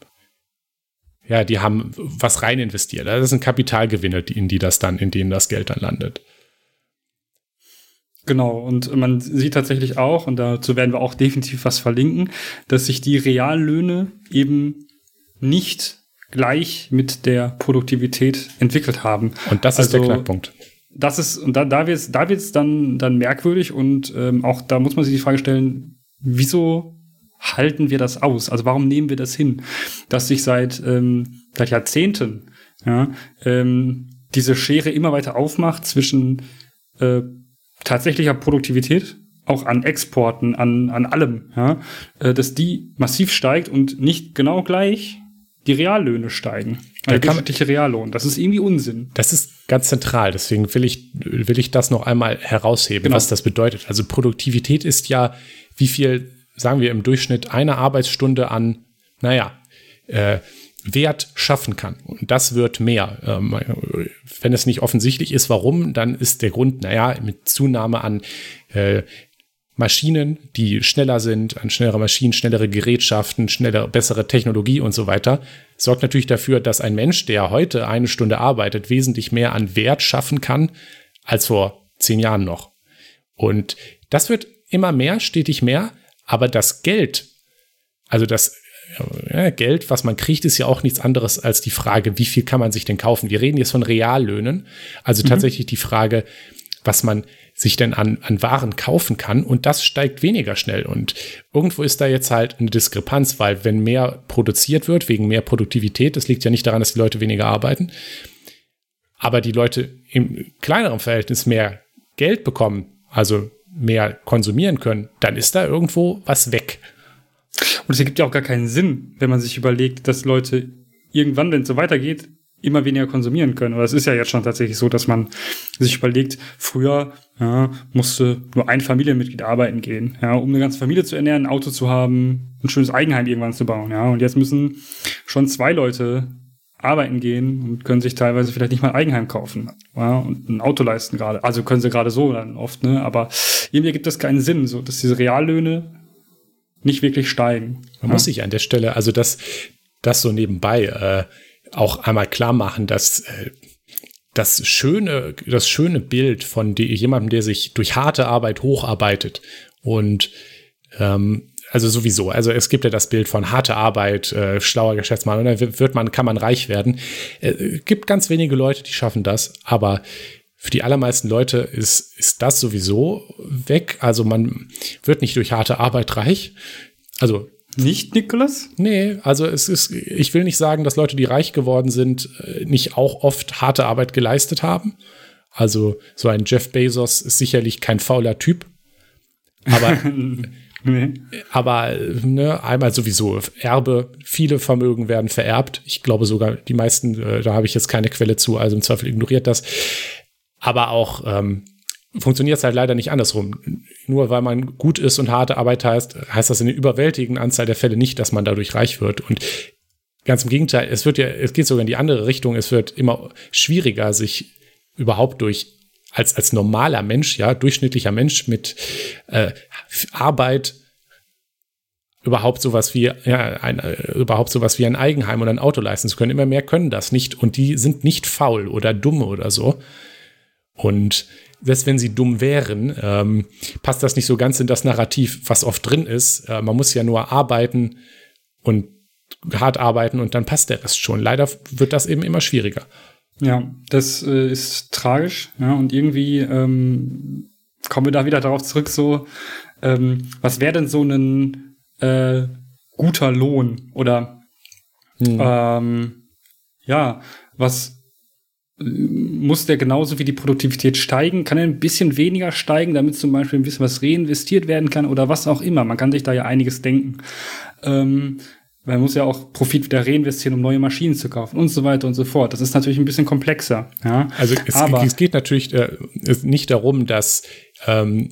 ja, die haben was rein investiert. Das sind Kapitalgewinne, in die das dann, in denen das Geld dann landet. Genau, und man sieht tatsächlich auch, und dazu werden wir auch definitiv was verlinken, dass sich die Reallöhne eben nicht gleich mit der Produktivität entwickelt haben. Und das ist also, der Knackpunkt. Das ist, und da, da wird es da wird's dann, dann merkwürdig und ähm, auch da muss man sich die Frage stellen, wieso halten wir das aus? Also warum nehmen wir das hin, dass sich seit, ähm, seit Jahrzehnten ja, ähm, diese Schere immer weiter aufmacht zwischen äh, tatsächlicher Produktivität, auch an Exporten, an, an allem, ja, äh, dass die massiv steigt und nicht genau gleich die Reallöhne steigen. Der durchschnittliche Reallohn. Das ist irgendwie Unsinn. Das ist ganz zentral. Deswegen will ich, will ich das noch einmal herausheben, genau. was das bedeutet. Also Produktivität ist ja, wie viel sagen wir im Durchschnitt eine Arbeitsstunde an, naja, äh, Wert schaffen kann. Und das wird mehr. Ähm, wenn es nicht offensichtlich ist, warum, dann ist der Grund, naja, mit Zunahme an äh, Maschinen, die schneller sind, an schnellere Maschinen, schnellere Gerätschaften, schnellere, bessere Technologie und so weiter, sorgt natürlich dafür, dass ein Mensch, der heute eine Stunde arbeitet, wesentlich mehr an Wert schaffen kann als vor zehn Jahren noch. Und das wird immer mehr, stetig mehr. Aber das Geld, also das ja, Geld, was man kriegt, ist ja auch nichts anderes als die Frage, wie viel kann man sich denn kaufen? Wir reden jetzt von Reallöhnen, also mhm. tatsächlich die Frage, was man sich denn an, an Waren kaufen kann und das steigt weniger schnell. Und irgendwo ist da jetzt halt eine Diskrepanz, weil wenn mehr produziert wird, wegen mehr Produktivität, das liegt ja nicht daran, dass die Leute weniger arbeiten, aber die Leute im kleineren Verhältnis mehr Geld bekommen, also mehr konsumieren können, dann ist da irgendwo was weg. Und es ergibt ja auch gar keinen Sinn, wenn man sich überlegt, dass Leute irgendwann, wenn es so weitergeht, immer weniger konsumieren können. Aber es ist ja jetzt schon tatsächlich so, dass man sich überlegt, früher ja, musste nur ein Familienmitglied arbeiten gehen, ja, um eine ganze Familie zu ernähren, ein Auto zu haben, ein schönes Eigenheim irgendwann zu bauen. Ja. Und jetzt müssen schon zwei Leute arbeiten gehen und können sich teilweise vielleicht nicht mal ein Eigenheim kaufen ja, und ein Auto leisten gerade. Also können sie gerade so dann oft, ne? Aber irgendwie gibt das keinen Sinn, so dass diese Reallöhne nicht wirklich steigen. Man ja. muss sich an der Stelle, also das, das so nebenbei äh, auch einmal klar machen, dass äh, das schöne, das schöne Bild von die, jemandem, der sich durch harte Arbeit hocharbeitet und ähm, also sowieso. Also es gibt ja das Bild von harte Arbeit, äh, schlauer Geschäftsmann und dann wird man, kann man reich werden. Äh, gibt ganz wenige Leute, die schaffen das, aber für die allermeisten Leute ist, ist das sowieso weg. Also man wird nicht durch harte Arbeit reich. Also nicht, Nikolas? Nee, also es ist, ich will nicht sagen, dass Leute, die reich geworden sind, äh, nicht auch oft harte Arbeit geleistet haben. Also so ein Jeff Bezos ist sicherlich kein fauler Typ. Aber Nee. Aber ne, einmal sowieso Erbe, viele Vermögen werden vererbt. Ich glaube sogar die meisten, äh, da habe ich jetzt keine Quelle zu, also im Zweifel ignoriert das. Aber auch ähm, funktioniert es halt leider nicht andersrum. Nur weil man gut ist und harte Arbeit heißt, heißt das in der überwältigenden Anzahl der Fälle nicht, dass man dadurch reich wird. Und ganz im Gegenteil, es wird ja, es geht sogar in die andere Richtung. Es wird immer schwieriger, sich überhaupt durch als, als normaler Mensch, ja, durchschnittlicher Mensch mit äh, Arbeit überhaupt sowas wie, ja, ein, äh, überhaupt sowas wie ein Eigenheim oder ein Auto leisten zu können. Immer mehr können das nicht und die sind nicht faul oder dumm oder so. Und selbst wenn sie dumm wären, ähm, passt das nicht so ganz in das Narrativ, was oft drin ist. Äh, man muss ja nur arbeiten und hart arbeiten und dann passt der Rest schon. Leider wird das eben immer schwieriger. Ja, das äh, ist tragisch. Ja, und irgendwie ähm, kommen wir da wieder darauf zurück, so, ähm, was wäre denn so ein äh, guter Lohn? Oder hm. ähm, ja, was äh, muss der genauso wie die Produktivität steigen? Kann er ein bisschen weniger steigen, damit zum Beispiel ein bisschen was reinvestiert werden kann oder was auch immer? Man kann sich da ja einiges denken. Ähm, man muss ja auch Profit wieder reinvestieren, um neue Maschinen zu kaufen und so weiter und so fort. Das ist natürlich ein bisschen komplexer. Ja? Also es, Aber, es geht natürlich äh, nicht darum, dass ähm,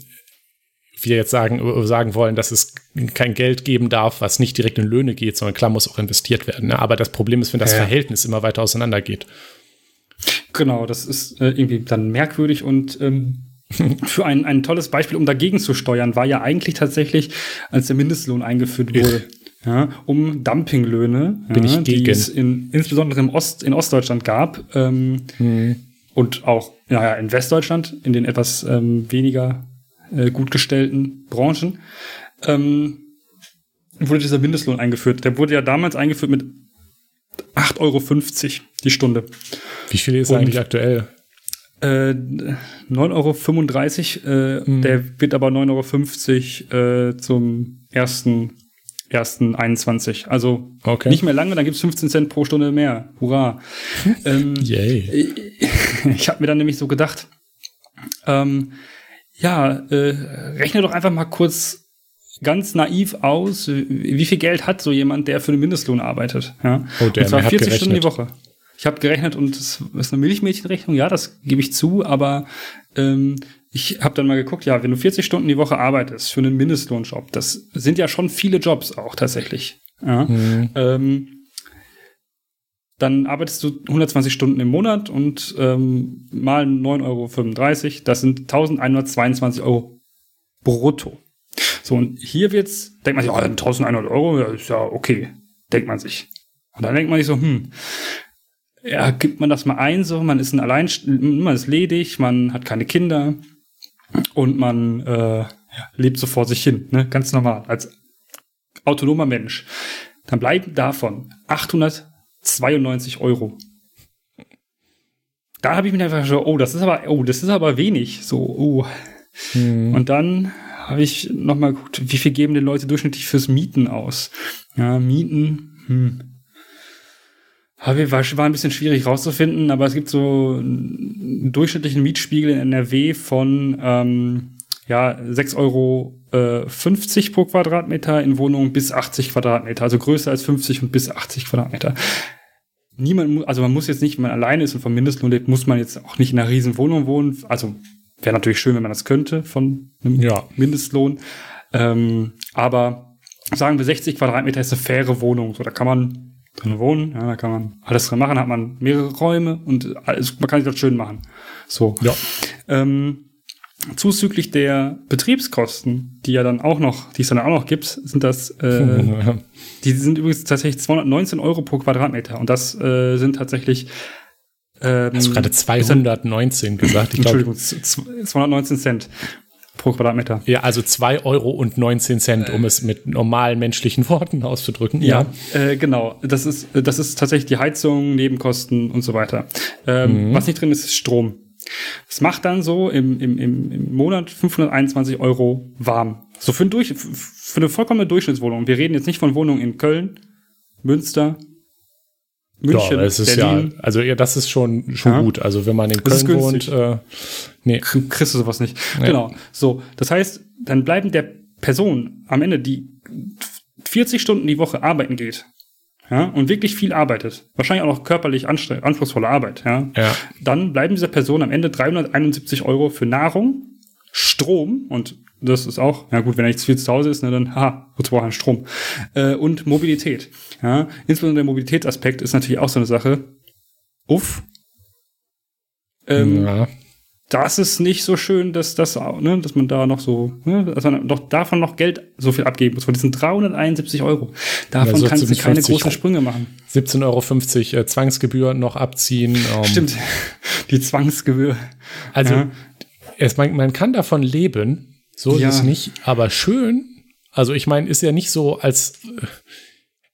wir jetzt sagen, sagen wollen, dass es kein Geld geben darf, was nicht direkt in Löhne geht, sondern klar muss auch investiert werden. Ne? Aber das Problem ist, wenn das ja. Verhältnis immer weiter auseinander geht. Genau, das ist äh, irgendwie dann merkwürdig und ähm, für ein, ein tolles Beispiel, um dagegen zu steuern, war ja eigentlich tatsächlich, als der Mindestlohn eingeführt wurde, ja, um Dumpinglöhne, Bin ja, die es in, insbesondere im Ost, in Ostdeutschland gab ähm, hm. und auch ja, in Westdeutschland, in den etwas ähm, weniger äh, gut gestellten Branchen, ähm, wurde dieser Mindestlohn eingeführt. Der wurde ja damals eingeführt mit 8,50 Euro die Stunde. Wie viel ist und, eigentlich aktuell? Äh, 9,35 Euro, äh, hm. der wird aber 9,50 Euro äh, zum ersten ersten 21. Also okay. nicht mehr lange, dann gibt's 15 Cent pro Stunde mehr. Hurra. ähm, Yay. Ich habe mir dann nämlich so gedacht, ähm, ja, äh, rechne doch einfach mal kurz ganz naiv aus, wie viel Geld hat so jemand, der für den Mindestlohn arbeitet. Ja? Oh, der, und zwar 40 Stunden die Woche. Ich habe gerechnet und es ist eine Milchmädchenrechnung, ja, das gebe ich zu, aber ähm, ich habe dann mal geguckt, ja, wenn du 40 Stunden die Woche arbeitest für einen Mindestlohnjob, das sind ja schon viele Jobs auch tatsächlich. Ja, mhm. ähm, dann arbeitest du 120 Stunden im Monat und ähm, mal 9,35 Euro, das sind 1122 Euro brutto. So, und hier wird's, denkt man sich, oh, 1100 Euro, ja, ist ja okay, denkt man sich. Und dann denkt man sich so, hm, ja, gibt man das mal ein, so, man ist ein allein, man ist ledig, man hat keine Kinder, und man äh, lebt so vor sich hin, ne? ganz normal, als autonomer Mensch. Dann bleiben davon 892 Euro. Da habe ich mir einfach schon, oh, das ist aber, oh, das ist aber wenig. So, oh. Hm. Und dann habe ich nochmal geguckt, wie viel geben denn Leute durchschnittlich fürs Mieten aus? Ja, Mieten, hm. War, war ein bisschen schwierig rauszufinden, aber es gibt so einen durchschnittlichen Mietspiegel in NRW von ähm, ja, 6,50 Euro äh, 50 pro Quadratmeter in Wohnungen bis 80 Quadratmeter, also größer als 50 und bis 80 Quadratmeter. niemand, also man muss jetzt nicht, wenn man alleine ist und vom Mindestlohn lebt, muss man jetzt auch nicht in einer riesen Wohnung wohnen. Also wäre natürlich schön, wenn man das könnte von einem ja. Mindestlohn. Ähm, aber sagen wir 60 Quadratmeter ist eine faire Wohnung. So, da kann man drin wohnen, ja, da kann man alles drin machen, hat man mehrere Räume und alles, man kann sich das schön machen. So. Ja. Ähm, zuzüglich der Betriebskosten, die ja dann auch noch, die es dann auch noch gibt, sind das, äh, die sind übrigens tatsächlich 219 Euro pro Quadratmeter und das äh, sind tatsächlich ähm, Hast du gerade 219 gesagt? Ich Entschuldigung, 219 Cent pro Quadratmeter. Ja, also 2 Euro und 19 Cent, um es mit normalen menschlichen Worten auszudrücken. Ja, ja. Äh, genau. Das ist, das ist tatsächlich die Heizung, Nebenkosten und so weiter. Ähm, mhm. Was nicht drin ist, ist Strom. Das macht dann so im, im, im Monat 521 Euro warm. So für, ein Durch, für eine vollkommene Durchschnittswohnung. Wir reden jetzt nicht von Wohnungen in Köln, Münster, München, ja, es ist Berlin. ja, also ja, das ist schon, schon ja. gut. Also wenn man in Köln wohnt, äh, nee. kriegst du sowas nicht. Ja. Genau. So, das heißt, dann bleiben der Person am Ende, die 40 Stunden die Woche arbeiten geht, ja, und wirklich viel arbeitet, wahrscheinlich auch noch körperlich anspruchsvolle Arbeit, ja, ja, dann bleiben dieser Person am Ende 371 Euro für Nahrung, Strom und das ist auch, ja gut, wenn er nicht zu viel zu Hause ist, ne, dann, haha, wozu braucht er Strom? Äh, und Mobilität. Ja, insbesondere der Mobilitätsaspekt ist natürlich auch so eine Sache. Uff. Ähm, ja das ist nicht so schön, dass das, ne, dass man da noch so, ne, dass man doch davon noch Geld so viel abgeben muss. Von diesen 371 Euro. Davon also kannst du keine großen Sprünge machen. 17,50 Euro äh, Zwangsgebühr noch abziehen. Um. Stimmt. Die Zwangsgebühr. Also, ja. es, man, man kann davon leben. So ja. ist es nicht. Aber schön. Also, ich meine, ist ja nicht so, als äh,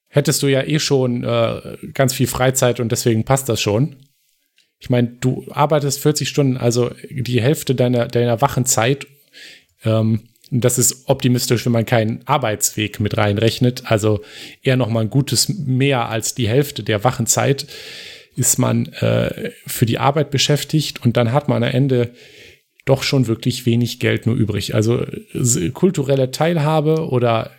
hättest du ja eh schon äh, ganz viel Freizeit und deswegen passt das schon. Ich meine, du arbeitest 40 Stunden, also die Hälfte deiner, deiner wachen Zeit. Ähm, das ist optimistisch, wenn man keinen Arbeitsweg mit reinrechnet. Also eher noch mal ein gutes mehr als die Hälfte der wachen Zeit ist man äh, für die Arbeit beschäftigt und dann hat man am Ende doch schon wirklich wenig Geld nur übrig. Also kulturelle Teilhabe oder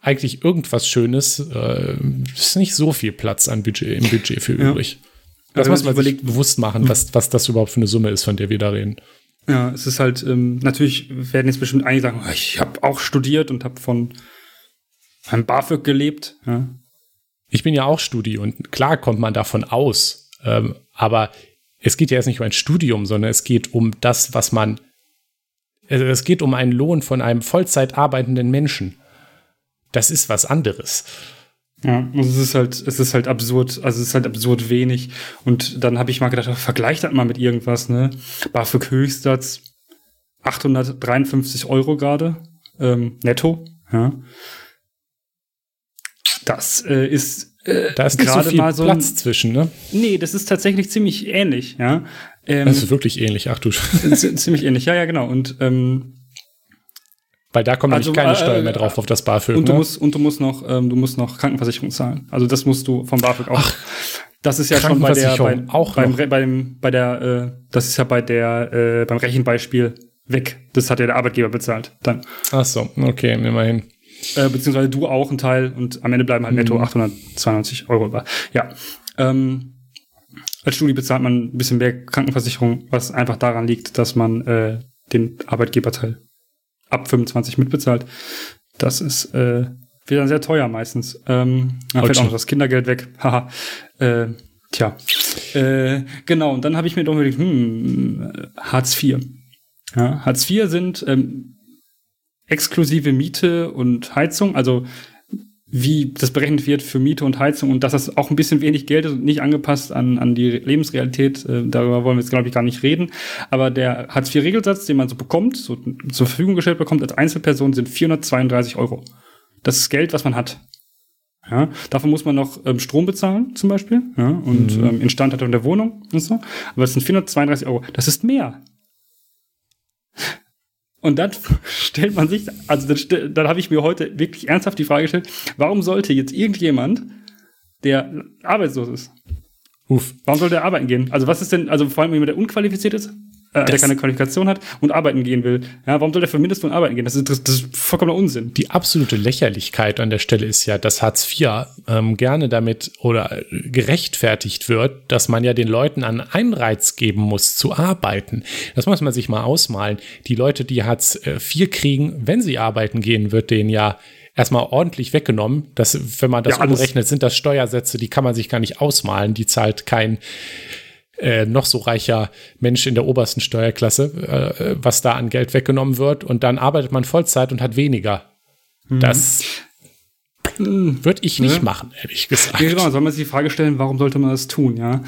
eigentlich irgendwas Schönes äh, ist nicht so viel Platz an Budget im Budget für ja. übrig. Das muss man überlegt bewusst machen, was, was das überhaupt für eine Summe ist, von der wir da reden. Ja, es ist halt, ähm, natürlich werden jetzt bestimmt einige sagen, ich habe auch studiert und habe von einem BAföG gelebt. Ja. Ich bin ja auch Studi und klar kommt man davon aus. Ähm, aber es geht ja jetzt nicht um ein Studium, sondern es geht um das, was man. Also es geht um einen Lohn von einem Vollzeit arbeitenden Menschen. Das ist was anderes. Ja, also es ist halt, es ist halt absurd, also es ist halt absurd wenig. Und dann habe ich mal gedacht, vergleich das mal mit irgendwas, ne? BAföG Höchstsatz 853 Euro gerade, ähm, netto, ja. Das äh, ist da ist gerade so mal so Platz ein, zwischen, ne? Nee, das ist tatsächlich ziemlich ähnlich, ja. Ähm, das ist wirklich ähnlich, ach du. ziemlich ähnlich, ja, ja, genau. Und ähm, weil da kommt also, nämlich keine äh, Steuer mehr drauf auf das BAföG. Und du ne? musst, und du musst noch, ähm, du musst noch Krankenversicherung zahlen. Also das musst du vom BAföG auch. Ach, das ist ja schon bei der, bei, auch beim, bei dem, bei der, äh, das ist ja bei der, äh, beim Rechenbeispiel weg. Das hat ja der Arbeitgeber bezahlt. Dann. Ach so, okay, immerhin. Äh, beziehungsweise du auch ein Teil und am Ende bleiben halt netto 892 mhm. Euro über. Ja. Ähm, als Studi bezahlt man ein bisschen mehr Krankenversicherung, was einfach daran liegt, dass man äh, den Arbeitgeberteil ab 25 mitbezahlt. Das ist äh, wird dann sehr teuer meistens. Ähm, dann fällt auch noch das Kindergeld weg. Haha. äh, tja. Äh, genau, und dann habe ich mir doch überlegt, hm, Hartz IV. Ja, Hartz IV sind ähm, exklusive Miete und Heizung, also wie das berechnet wird für Miete und Heizung und dass das auch ein bisschen wenig Geld ist und nicht angepasst an, an die Lebensrealität. Äh, darüber wollen wir jetzt, glaube ich, gar nicht reden. Aber der Hartz-IV-Regelsatz, den man so bekommt, so zur Verfügung gestellt bekommt als Einzelperson, sind 432 Euro. Das ist Geld, was man hat. Ja, davon muss man noch ähm, Strom bezahlen, zum Beispiel, ja, und mhm. ähm, Instandhaltung der Wohnung und so. Aber das sind 432 Euro. Das ist mehr. Und dann stellt man sich, also dann, dann habe ich mir heute wirklich ernsthaft die Frage gestellt, warum sollte jetzt irgendjemand, der arbeitslos ist, Uff. warum sollte er arbeiten gehen? Also was ist denn, also vor allem jemand, der unqualifiziert ist, äh, der keine Qualifikation hat und arbeiten gehen will. Ja, warum soll der für Mindestlohn arbeiten gehen? Das ist, das, das ist vollkommener Unsinn. Die absolute Lächerlichkeit an der Stelle ist ja, dass Hartz IV ähm, gerne damit oder gerechtfertigt wird, dass man ja den Leuten einen Einreiz geben muss, zu arbeiten. Das muss man sich mal ausmalen. Die Leute, die Hartz IV kriegen, wenn sie arbeiten gehen, wird denen ja erstmal ordentlich weggenommen. Das, wenn man das ja, umrechnet, sind das Steuersätze, die kann man sich gar nicht ausmalen. Die zahlt kein äh, noch so reicher Mensch in der obersten Steuerklasse, äh, was da an Geld weggenommen wird. Und dann arbeitet man Vollzeit und hat weniger. Mhm. Das würde ich nicht ja. machen, ehrlich gesagt. Ja, genau, soll man sich die Frage stellen, warum sollte man das tun, ja?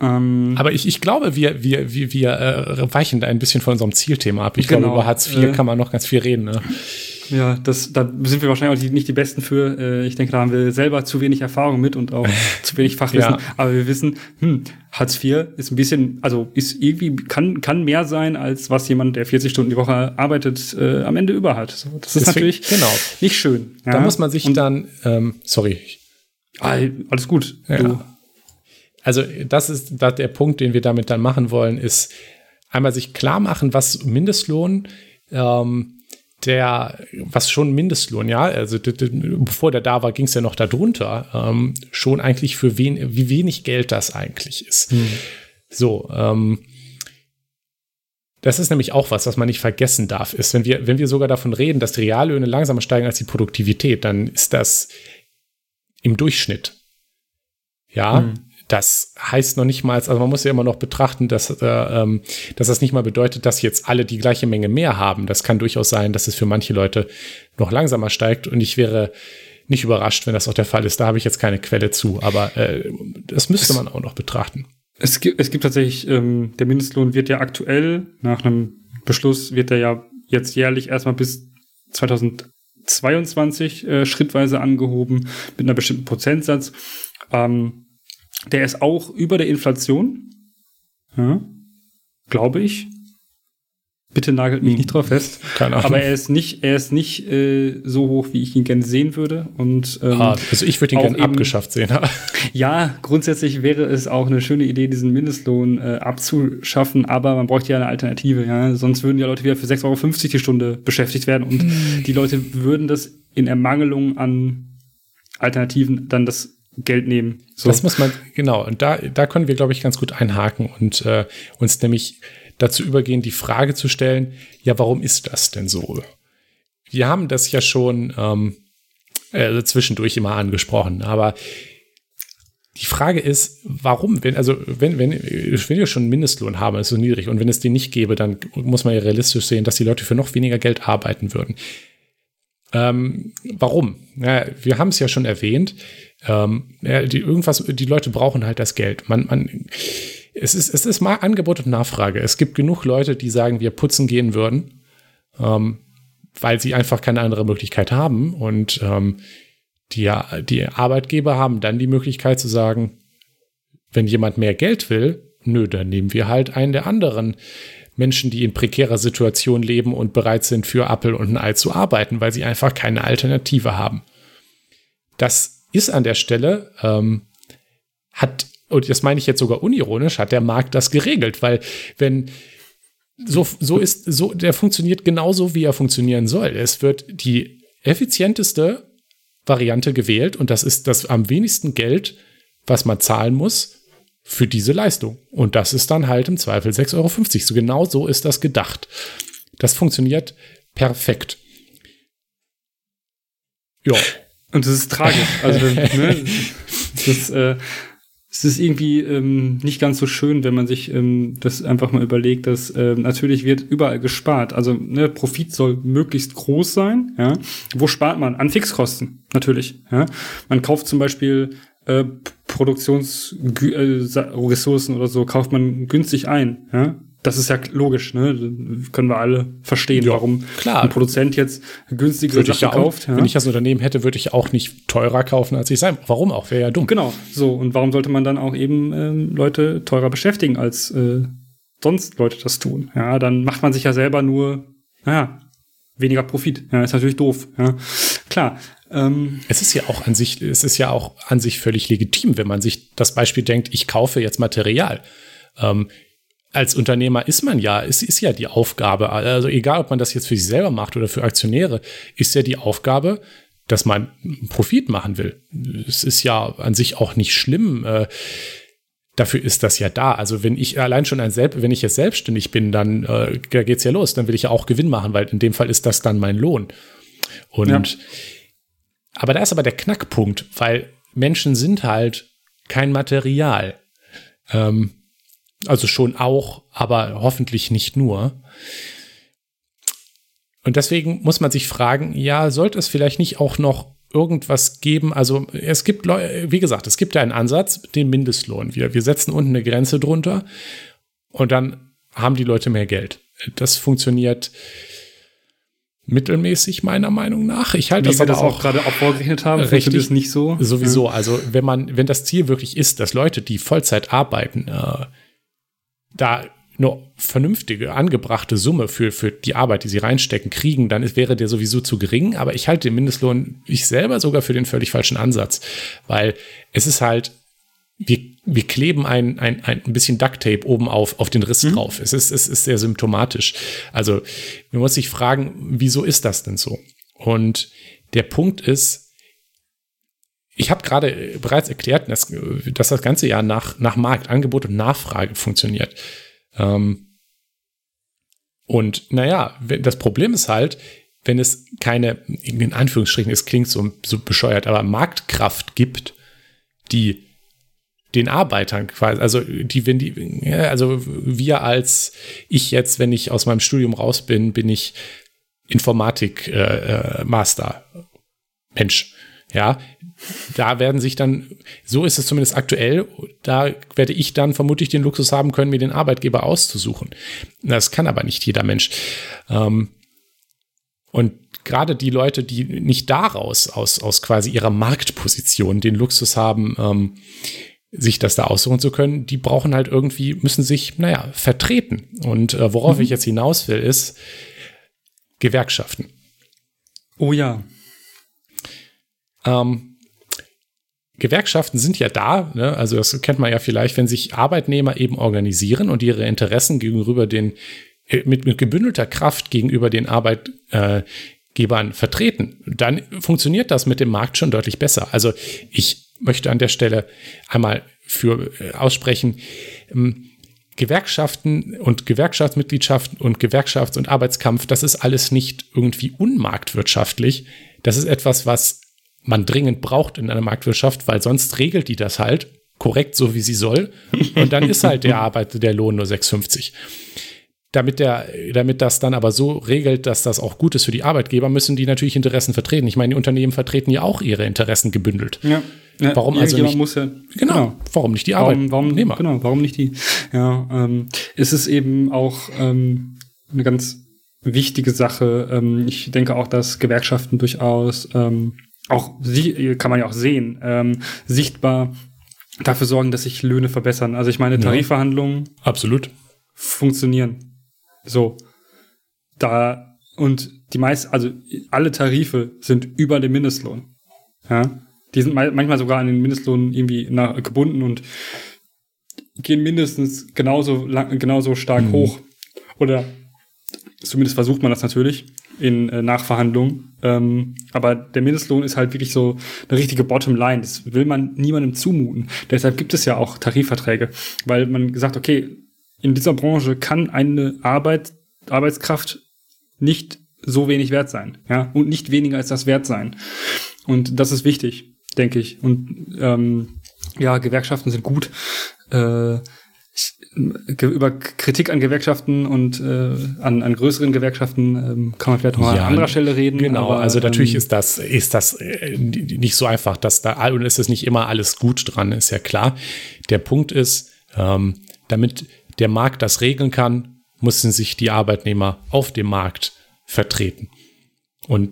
Ähm, Aber ich, ich glaube, wir, wir, wir, wir äh, weichen da ein bisschen von unserem Zielthema ab. Ich genau, glaube, über Hartz IV äh, kann man noch ganz viel reden. Ne? Ja, das, da sind wir wahrscheinlich auch nicht die Besten für. Äh, ich denke, da haben wir selber zu wenig Erfahrung mit und auch zu wenig Fachwissen. Ja. Aber wir wissen, hm, Hartz IV ist ein bisschen, also ist irgendwie, kann, kann mehr sein, als was jemand, der 40 Stunden die Woche arbeitet, äh, am Ende über hat. So, das ist Deswegen, natürlich genau. nicht schön. Ja? Da muss man sich und, dann, ähm, sorry. Alles gut. Ja. Also das ist das der Punkt, den wir damit dann machen wollen, ist einmal sich klar machen, was Mindestlohn ähm, der, was schon Mindestlohn, ja, also bevor der da war, ging es ja noch darunter, ähm, schon eigentlich für wen, wie wenig Geld das eigentlich ist. Mhm. So, ähm, das ist nämlich auch was, was man nicht vergessen darf, ist, wenn wir, wenn wir sogar davon reden, dass die Reallöhne langsamer steigen als die Produktivität, dann ist das im Durchschnitt. Ja, mhm. Das heißt noch nicht mal, also man muss ja immer noch betrachten, dass, äh, ähm, dass das nicht mal bedeutet, dass jetzt alle die gleiche Menge mehr haben. Das kann durchaus sein, dass es für manche Leute noch langsamer steigt. Und ich wäre nicht überrascht, wenn das auch der Fall ist. Da habe ich jetzt keine Quelle zu, aber äh, das müsste man auch noch betrachten. Es gibt, es gibt tatsächlich, ähm, der Mindestlohn wird ja aktuell, nach einem Beschluss, wird er ja jetzt jährlich erstmal bis 2022 äh, schrittweise angehoben mit einer bestimmten Prozentsatz. Ähm, der ist auch über der Inflation. Ja, glaube ich. Bitte nagelt mich hm. nicht drauf fest. Keine Ahnung. Aber er ist nicht, er ist nicht äh, so hoch, wie ich ihn gerne sehen würde. Und ähm, ah, also ich würde ihn gerne abgeschafft sehen. ja, grundsätzlich wäre es auch eine schöne Idee, diesen Mindestlohn äh, abzuschaffen, aber man bräuchte ja eine Alternative. Ja? Sonst würden ja Leute wieder für 6,50 Euro die Stunde beschäftigt werden und hm. die Leute würden das in Ermangelung an Alternativen dann das Geld nehmen. So. Das muss man, genau, und da, da können wir, glaube ich, ganz gut einhaken und äh, uns nämlich dazu übergehen, die Frage zu stellen, ja, warum ist das denn so? Wir haben das ja schon ähm, äh, zwischendurch immer angesprochen, aber die Frage ist, warum, wenn, also wenn, wenn, wenn wir schon einen Mindestlohn haben, ist so niedrig und wenn es den nicht gäbe, dann muss man ja realistisch sehen, dass die Leute für noch weniger Geld arbeiten würden. Ähm, warum? Ja, wir haben es ja schon erwähnt. Ähm, ja, die, irgendwas, die Leute brauchen halt das Geld. Man, man, es ist, es ist mal Angebot und Nachfrage. Es gibt genug Leute, die sagen, wir putzen gehen würden, ähm, weil sie einfach keine andere Möglichkeit haben. Und ähm, die, die Arbeitgeber haben dann die Möglichkeit zu sagen, wenn jemand mehr Geld will, nö, dann nehmen wir halt einen der anderen Menschen, die in prekärer Situation leben und bereit sind, für Apple und ein Ei zu arbeiten, weil sie einfach keine Alternative haben. Das ist an der Stelle, ähm, hat, und das meine ich jetzt sogar unironisch, hat der Markt das geregelt, weil wenn so, so ist, so, der funktioniert genauso, wie er funktionieren soll. Es wird die effizienteste Variante gewählt und das ist das am wenigsten Geld, was man zahlen muss, für diese Leistung. Und das ist dann halt im Zweifel 6,50 Euro. So genau so ist das gedacht. Das funktioniert perfekt. Ja. Und das ist tragisch. Also, ne, das, äh, es ist irgendwie ähm, nicht ganz so schön, wenn man sich ähm, das einfach mal überlegt, dass äh, natürlich wird überall gespart. Also ne, Profit soll möglichst groß sein. Ja? Wo spart man? An Fixkosten natürlich. Ja? Man kauft zum Beispiel äh, Produktionsressourcen äh, oder so kauft man günstig ein. Ja? Das ist ja logisch, ne? Können wir alle verstehen, ja, warum klar. ein Produzent jetzt günstige Sachen ja kauft. Ja? Wenn ich das Unternehmen hätte, würde ich auch nicht teurer kaufen, als ich sein. Warum auch? Wäre ja dumm. Genau. So. Und warum sollte man dann auch eben ähm, Leute teurer beschäftigen, als äh, sonst Leute das tun? Ja, dann macht man sich ja selber nur, naja, weniger Profit. Ja, ist natürlich doof. Ja. Klar. Ähm, es ist ja auch an sich, es ist ja auch an sich völlig legitim, wenn man sich das Beispiel denkt, ich kaufe jetzt Material. Ähm, als Unternehmer ist man ja, es ist ja die Aufgabe, also egal, ob man das jetzt für sich selber macht oder für Aktionäre, ist ja die Aufgabe, dass man Profit machen will. Es ist ja an sich auch nicht schlimm. Äh, dafür ist das ja da. Also wenn ich allein schon ein Selbst, wenn ich jetzt selbstständig bin, dann äh, da geht's ja los. Dann will ich ja auch Gewinn machen, weil in dem Fall ist das dann mein Lohn. Und ja. aber da ist aber der Knackpunkt, weil Menschen sind halt kein Material. Ähm, also schon auch, aber hoffentlich nicht nur. Und deswegen muss man sich fragen, ja, sollte es vielleicht nicht auch noch irgendwas geben? Also es gibt, wie gesagt, es gibt ja einen Ansatz, den Mindestlohn. Wir, wir setzen unten eine Grenze drunter und dann haben die Leute mehr Geld. Das funktioniert mittelmäßig meiner Meinung nach. Ich halte das aber das auch, auch gerade auch vorgerechnet haben, richtig das nicht so. Sowieso. Also wenn man, wenn das Ziel wirklich ist, dass Leute, die Vollzeit arbeiten, äh, da eine vernünftige, angebrachte Summe für, für die Arbeit, die sie reinstecken, kriegen, dann ist, wäre der sowieso zu gering. Aber ich halte den Mindestlohn, ich selber sogar für den völlig falschen Ansatz, weil es ist halt, wir, wir kleben ein, ein, ein bisschen Ducktape oben auf, auf den Riss mhm. drauf. Es ist, es ist sehr symptomatisch. Also man muss sich fragen, wieso ist das denn so? Und der Punkt ist, ich habe gerade bereits erklärt, dass, dass das ganze Jahr nach, nach Markt, Angebot und Nachfrage funktioniert. Ähm, und naja, das Problem ist halt, wenn es keine, in Anführungsstrichen, es klingt so, so bescheuert, aber Marktkraft gibt, die den Arbeitern quasi, also die, wenn die, also wir als ich jetzt, wenn ich aus meinem Studium raus bin, bin ich Informatik-Master. Äh, äh Mensch. Ja, da werden sich dann, so ist es zumindest aktuell, da werde ich dann vermutlich den Luxus haben können, mir den Arbeitgeber auszusuchen. Das kann aber nicht jeder Mensch. Ähm, und gerade die Leute, die nicht daraus, aus, aus quasi ihrer Marktposition den Luxus haben, ähm, sich das da aussuchen zu können, die brauchen halt irgendwie, müssen sich, naja, vertreten. Und äh, worauf mhm. ich jetzt hinaus will, ist Gewerkschaften. Oh ja. Ähm, Gewerkschaften sind ja da, ne? also das kennt man ja vielleicht, wenn sich Arbeitnehmer eben organisieren und ihre Interessen gegenüber den, äh, mit, mit gebündelter Kraft gegenüber den Arbeitgebern vertreten, dann funktioniert das mit dem Markt schon deutlich besser. Also ich möchte an der Stelle einmal für äh, aussprechen, ähm, Gewerkschaften und Gewerkschaftsmitgliedschaften und Gewerkschafts- und Arbeitskampf, das ist alles nicht irgendwie unmarktwirtschaftlich. Das ist etwas, was man dringend braucht in einer Marktwirtschaft, weil sonst regelt die das halt korrekt so, wie sie soll. Und dann ist halt der Arbeiter der Lohn nur 6,50. Damit, der, damit das dann aber so regelt, dass das auch gut ist für die Arbeitgeber, müssen die natürlich Interessen vertreten. Ich meine, die Unternehmen vertreten ja auch ihre Interessen gebündelt. Ja. Ja, warum also nicht? Muss ja, genau, genau, Warum nicht die Arbeitnehmer? Warum, genau, warum nicht die? Ja, ähm, ist es eben auch ähm, eine ganz wichtige Sache. Ähm, ich denke auch, dass Gewerkschaften durchaus ähm, auch sie kann man ja auch sehen, ähm, sichtbar dafür sorgen, dass sich Löhne verbessern. Also ich meine, Tarifverhandlungen ja, absolut funktionieren. So. Da und die meisten, also alle Tarife sind über dem Mindestlohn. Ja. Die sind manchmal sogar an den Mindestlohn irgendwie nach, gebunden und gehen mindestens genauso lang, genauso stark mhm. hoch. Oder zumindest versucht man das natürlich in äh, Nachverhandlungen. Ähm, aber der Mindestlohn ist halt wirklich so eine richtige Bottomline. Das will man niemandem zumuten. Deshalb gibt es ja auch Tarifverträge, weil man gesagt, okay, in dieser Branche kann eine Arbeit, Arbeitskraft nicht so wenig wert sein, ja, und nicht weniger als das wert sein. Und das ist wichtig, denke ich. Und ähm, ja, Gewerkschaften sind gut. Äh, über Kritik an Gewerkschaften und äh, an, an größeren Gewerkschaften ähm, kann man vielleicht noch ja, an anderer Stelle reden. Genau, aber, also natürlich ähm, ist das, ist das äh, nicht so einfach, dass da und ist es nicht immer alles gut dran, ist ja klar. Der Punkt ist, ähm, damit der Markt das regeln kann, müssen sich die Arbeitnehmer auf dem Markt vertreten. Und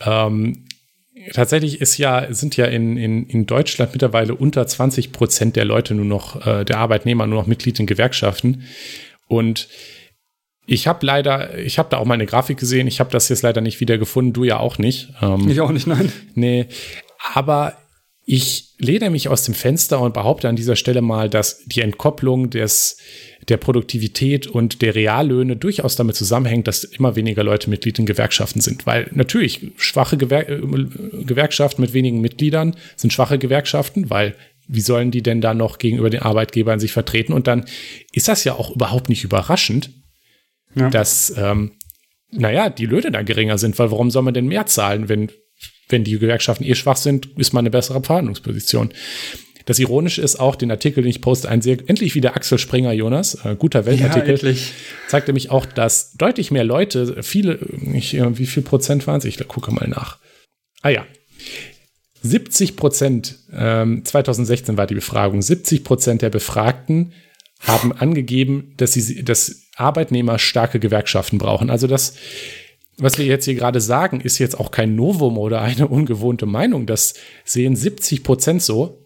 ähm, tatsächlich ist ja, sind ja in, in, in Deutschland mittlerweile unter 20 Prozent der Leute nur noch, äh, der Arbeitnehmer nur noch Mitglied in Gewerkschaften. Und ich habe leider, ich habe da auch mal eine Grafik gesehen, ich habe das jetzt leider nicht wieder gefunden, du ja auch nicht. Ähm, ich auch nicht, nein. Nee, aber ich lehne mich aus dem Fenster und behaupte an dieser Stelle mal, dass die Entkopplung des, der Produktivität und der Reallöhne durchaus damit zusammenhängt, dass immer weniger Leute Mitglied in Gewerkschaften sind. Weil natürlich schwache Gewer äh, Gewerkschaften mit wenigen Mitgliedern sind schwache Gewerkschaften, weil wie sollen die denn da noch gegenüber den Arbeitgebern sich vertreten? Und dann ist das ja auch überhaupt nicht überraschend, ja. dass, ähm, naja, die Löhne da geringer sind, weil warum soll man denn mehr zahlen, wenn wenn die Gewerkschaften eh schwach sind, ist man eine bessere Verhandlungsposition. Das Ironische ist auch, den Artikel, den ich poste, ein sehr, endlich wieder Axel Springer, Jonas, äh, guter Weltartikel, ja, zeigt nämlich auch, dass deutlich mehr Leute, viele, ich, wie viel Prozent waren es? Ich gucke mal nach. Ah ja, 70 Prozent, ähm, 2016 war die Befragung, 70 Prozent der Befragten haben angegeben, dass sie, dass Arbeitnehmer starke Gewerkschaften brauchen. Also dass was wir jetzt hier gerade sagen, ist jetzt auch kein Novum oder eine ungewohnte Meinung. Das sehen 70 Prozent so.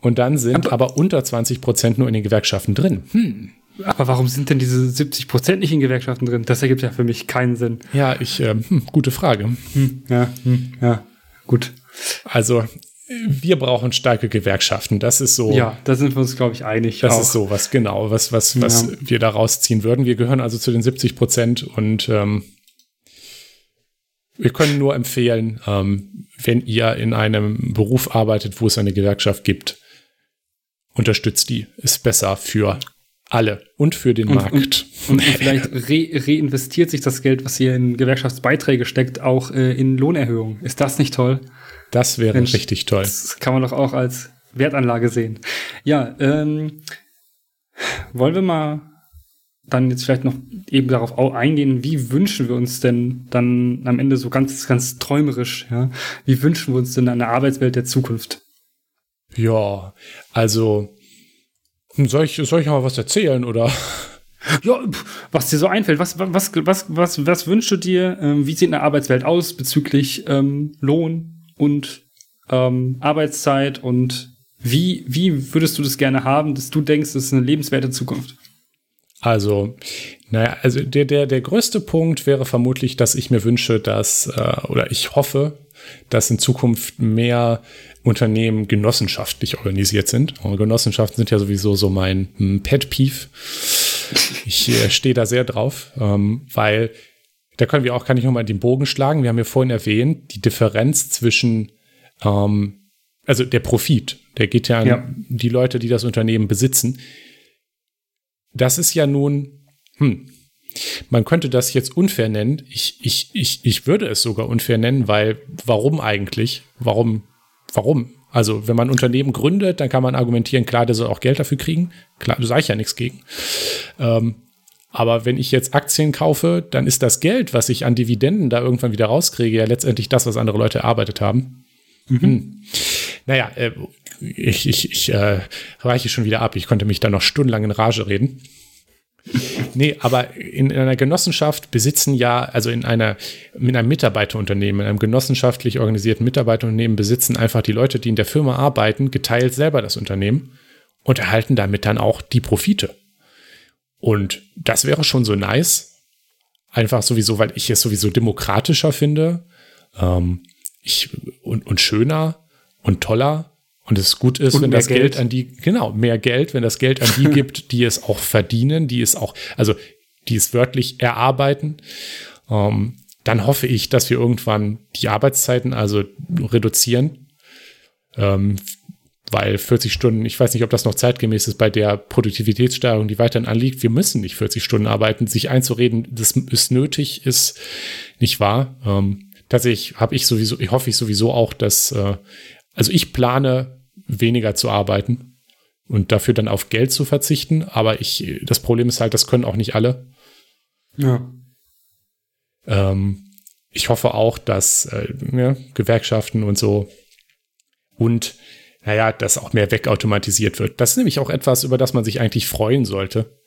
Und dann sind aber, aber unter 20 Prozent nur in den Gewerkschaften drin. Hm. Aber warum sind denn diese 70 Prozent nicht in Gewerkschaften drin? Das ergibt ja für mich keinen Sinn. Ja, ich, äh, hm, gute Frage. Hm, ja, hm, ja, gut. Also, wir brauchen starke Gewerkschaften. Das ist so. Ja, da sind wir uns, glaube ich, einig. Das auch. ist so was, genau, was, was, was ja. wir da rausziehen würden. Wir gehören also zu den 70 Prozent und ähm, wir können nur empfehlen, ähm, wenn ihr in einem Beruf arbeitet, wo es eine Gewerkschaft gibt, unterstützt die. Ist besser für alle und für den und, Markt. Und, und, vielleicht re reinvestiert sich das Geld, was ihr in Gewerkschaftsbeiträge steckt, auch äh, in Lohnerhöhungen. Ist das nicht toll? Das wäre Mensch, richtig toll. Das kann man doch auch als Wertanlage sehen. Ja, ähm, wollen wir mal dann jetzt vielleicht noch eben darauf eingehen, wie wünschen wir uns denn dann am Ende so ganz, ganz träumerisch, ja, wie wünschen wir uns denn eine Arbeitswelt der Zukunft? Ja, also, soll ich, soll ich mal was erzählen oder? Ja, was dir so einfällt, was, was, was, was, was wünschst du dir? Ähm, wie sieht eine Arbeitswelt aus bezüglich ähm, Lohn und ähm, Arbeitszeit und wie, wie würdest du das gerne haben, dass du denkst, das ist eine lebenswerte Zukunft? Also, naja, also der, der, der größte Punkt wäre vermutlich, dass ich mir wünsche, dass, äh, oder ich hoffe, dass in Zukunft mehr Unternehmen genossenschaftlich organisiert sind. Und Genossenschaften sind ja sowieso so mein hm, Pet Peeve. Ich äh, stehe da sehr drauf, ähm, weil da können wir auch, kann ich nochmal den Bogen schlagen. Wir haben ja vorhin erwähnt, die Differenz zwischen, ähm, also der Profit, der geht ja an ja. die Leute, die das Unternehmen besitzen das ist ja nun, hm, man könnte das jetzt unfair nennen. Ich, ich, ich, ich würde es sogar unfair nennen, weil warum eigentlich? Warum? Warum? Also, wenn man ein Unternehmen gründet, dann kann man argumentieren, klar, der soll auch Geld dafür kriegen. Klar, da sage ich ja nichts gegen. Ähm, aber wenn ich jetzt Aktien kaufe, dann ist das Geld, was ich an Dividenden da irgendwann wieder rauskriege, ja letztendlich das, was andere Leute erarbeitet haben. Mhm. Hm. Naja, äh, ich, ich, ich äh, weiche schon wieder ab. Ich konnte mich da noch stundenlang in Rage reden. Nee, aber in, in, einer Genossenschaft besitzen ja, also in einer, in einem Mitarbeiterunternehmen, in einem genossenschaftlich organisierten Mitarbeiterunternehmen besitzen einfach die Leute, die in der Firma arbeiten, geteilt selber das Unternehmen und erhalten damit dann auch die Profite. Und das wäre schon so nice. Einfach sowieso, weil ich es sowieso demokratischer finde ähm, ich, und, und schöner und toller und es gut ist, und wenn das Geld. Geld. an die, genau, mehr Geld, wenn das Geld an die gibt, die es auch verdienen, die es auch, also die es wörtlich erarbeiten, ähm, dann hoffe ich, dass wir irgendwann die Arbeitszeiten also reduzieren. Ähm, weil 40 Stunden, ich weiß nicht, ob das noch zeitgemäß ist bei der Produktivitätssteigerung, die weiterhin anliegt. Wir müssen nicht 40 Stunden arbeiten. Sich einzureden, das ist nötig, ist nicht wahr. Ähm, tatsächlich habe ich sowieso, ich hoffe ich sowieso auch, dass, äh, also ich plane weniger zu arbeiten und dafür dann auf Geld zu verzichten. Aber ich, das Problem ist halt, das können auch nicht alle. Ja. Ähm, ich hoffe auch, dass äh, ja, Gewerkschaften und so und naja, dass auch mehr wegautomatisiert wird. Das ist nämlich auch etwas, über das man sich eigentlich freuen sollte.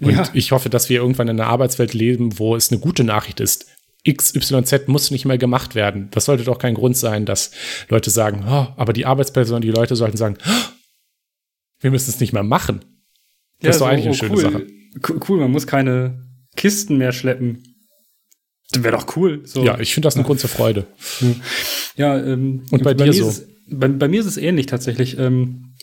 Und ja. ich hoffe, dass wir irgendwann in einer Arbeitswelt leben, wo es eine gute Nachricht ist. XYZ muss nicht mehr gemacht werden. Das sollte doch kein Grund sein, dass Leute sagen, oh, aber die Arbeitspersonen, die Leute sollten sagen, oh, wir müssen es nicht mehr machen. Das ja, ist doch so, eigentlich eine oh, schöne cool. Sache. Cool, man muss keine Kisten mehr schleppen. Das wäre doch cool. So. Ja, ich finde das ein Grund zur Freude. Ja, ähm, und bei dir so? bei, bei mir ist es ähnlich tatsächlich. Ähm,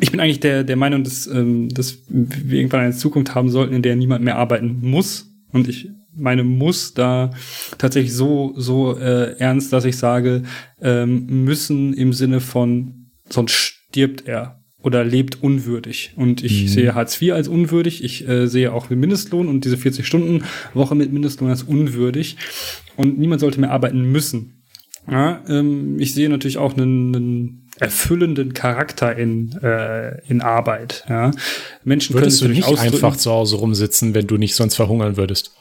ich bin eigentlich der, der Meinung, dass, ähm, dass wir irgendwann eine Zukunft haben sollten, in der niemand mehr arbeiten muss. Und ich meine muss da tatsächlich so, so äh, ernst, dass ich sage, ähm, müssen im Sinne von, sonst stirbt er oder lebt unwürdig. Und ich mhm. sehe Hartz IV als unwürdig. Ich äh, sehe auch den Mindestlohn und diese 40-Stunden-Woche mit Mindestlohn als unwürdig. Und niemand sollte mehr arbeiten müssen. Ja, ähm, ich sehe natürlich auch einen, einen erfüllenden Charakter in, äh, in Arbeit. Ja. Menschen würdest können du nicht einfach zu Hause rumsitzen, wenn du nicht sonst verhungern würdest?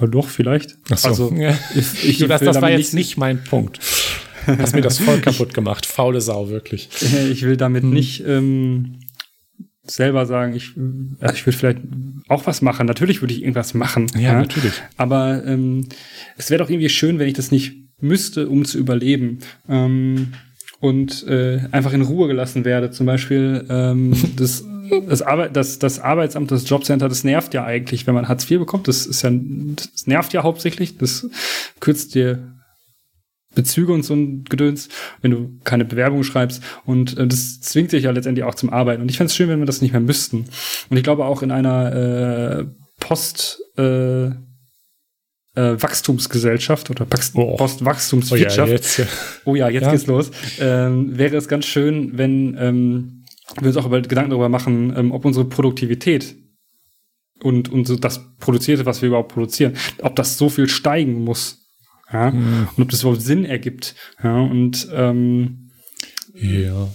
Ja, doch, vielleicht. Ach so. Also, ich, ich das, das war jetzt nicht mein Punkt. Hast mir das voll kaputt gemacht. Faule Sau, wirklich. Ich will damit hm. nicht ähm, selber sagen, ich, äh, ich würde vielleicht auch was machen. Natürlich würde ich irgendwas machen. Ja, ja. natürlich. Aber ähm, es wäre doch irgendwie schön, wenn ich das nicht müsste, um zu überleben. Ähm, und äh, einfach in Ruhe gelassen werde. Zum Beispiel ähm, das, das, Arbeit, das, das Arbeitsamt, das Jobcenter, das nervt ja eigentlich, wenn man Hartz IV bekommt. Das ist ja, das nervt ja hauptsächlich. Das kürzt dir Bezüge und so ein Gedöns, wenn du keine Bewerbung schreibst. Und äh, das zwingt dich ja letztendlich auch zum Arbeiten. Und ich fände es schön, wenn wir das nicht mehr müssten. Und ich glaube auch in einer äh, Post äh, äh, Wachstumsgesellschaft oder oh. Postwachstumswirtschaft. Oh ja, jetzt, oh ja, jetzt ja. geht's los. Ähm, wäre es ganz schön, wenn ähm, wir uns auch über Gedanken darüber machen, ähm, ob unsere Produktivität und, und so das Produzierte, was wir überhaupt produzieren, ob das so viel steigen muss. Ja? Mhm. Und ob das überhaupt Sinn ergibt. Ja, und ähm, ja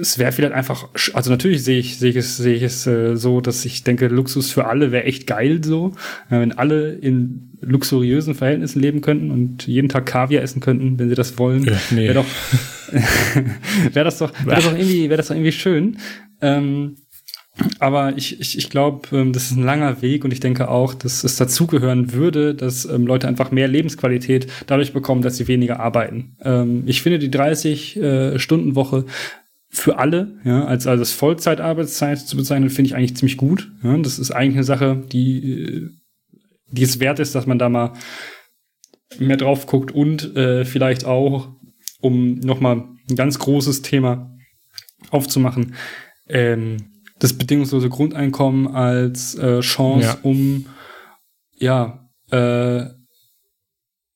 es wäre vielleicht einfach, also natürlich sehe ich, sehe ich es, sehe ich es äh, so, dass ich denke, Luxus für alle wäre echt geil so, äh, wenn alle in luxuriösen Verhältnissen leben könnten und jeden Tag Kaviar essen könnten, wenn sie das wollen. Ja, nee. Wäre doch, wäre das doch, wäre das doch irgendwie, wäre das doch irgendwie schön. Ähm, aber ich, ich, ich glaube, ähm, das ist ein langer Weg und ich denke auch, dass es dazugehören würde, dass ähm, Leute einfach mehr Lebensqualität dadurch bekommen, dass sie weniger arbeiten. Ähm, ich finde die 30-Stunden-Woche äh, für alle, ja, als, als Vollzeitarbeitszeit zu bezeichnen, finde ich eigentlich ziemlich gut. Ja. Das ist eigentlich eine Sache, die, die es wert ist, dass man da mal mehr drauf guckt und äh, vielleicht auch, um nochmal ein ganz großes Thema aufzumachen, ähm, das bedingungslose Grundeinkommen als äh, Chance, ja. um ja äh,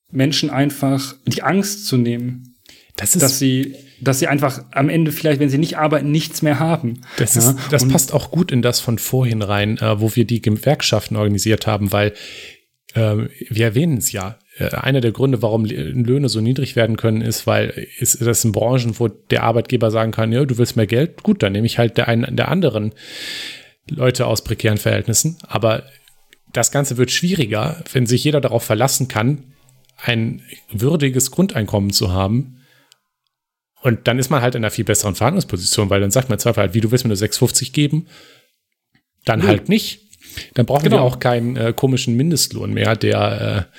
Menschen einfach die Angst zu nehmen, das ist dass sie dass sie einfach am Ende vielleicht, wenn sie nicht arbeiten, nichts mehr haben. Das, ist, das passt auch gut in das von vorhin rein, äh, wo wir die Gewerkschaften organisiert haben, weil äh, wir erwähnen es ja. Äh, einer der Gründe, warum Löhne so niedrig werden können, ist, weil ist das in Branchen, wo der Arbeitgeber sagen kann, ja, du willst mehr Geld, gut, dann nehme ich halt der einen der anderen Leute aus prekären Verhältnissen. Aber das Ganze wird schwieriger, wenn sich jeder darauf verlassen kann, ein würdiges Grundeinkommen zu haben, und dann ist man halt in einer viel besseren Verhandlungsposition, weil dann sagt man zwar halt, wie du willst mir nur 6,50 geben, dann mhm. halt nicht. Dann brauchen genau. wir auch keinen äh, komischen Mindestlohn mehr, der äh,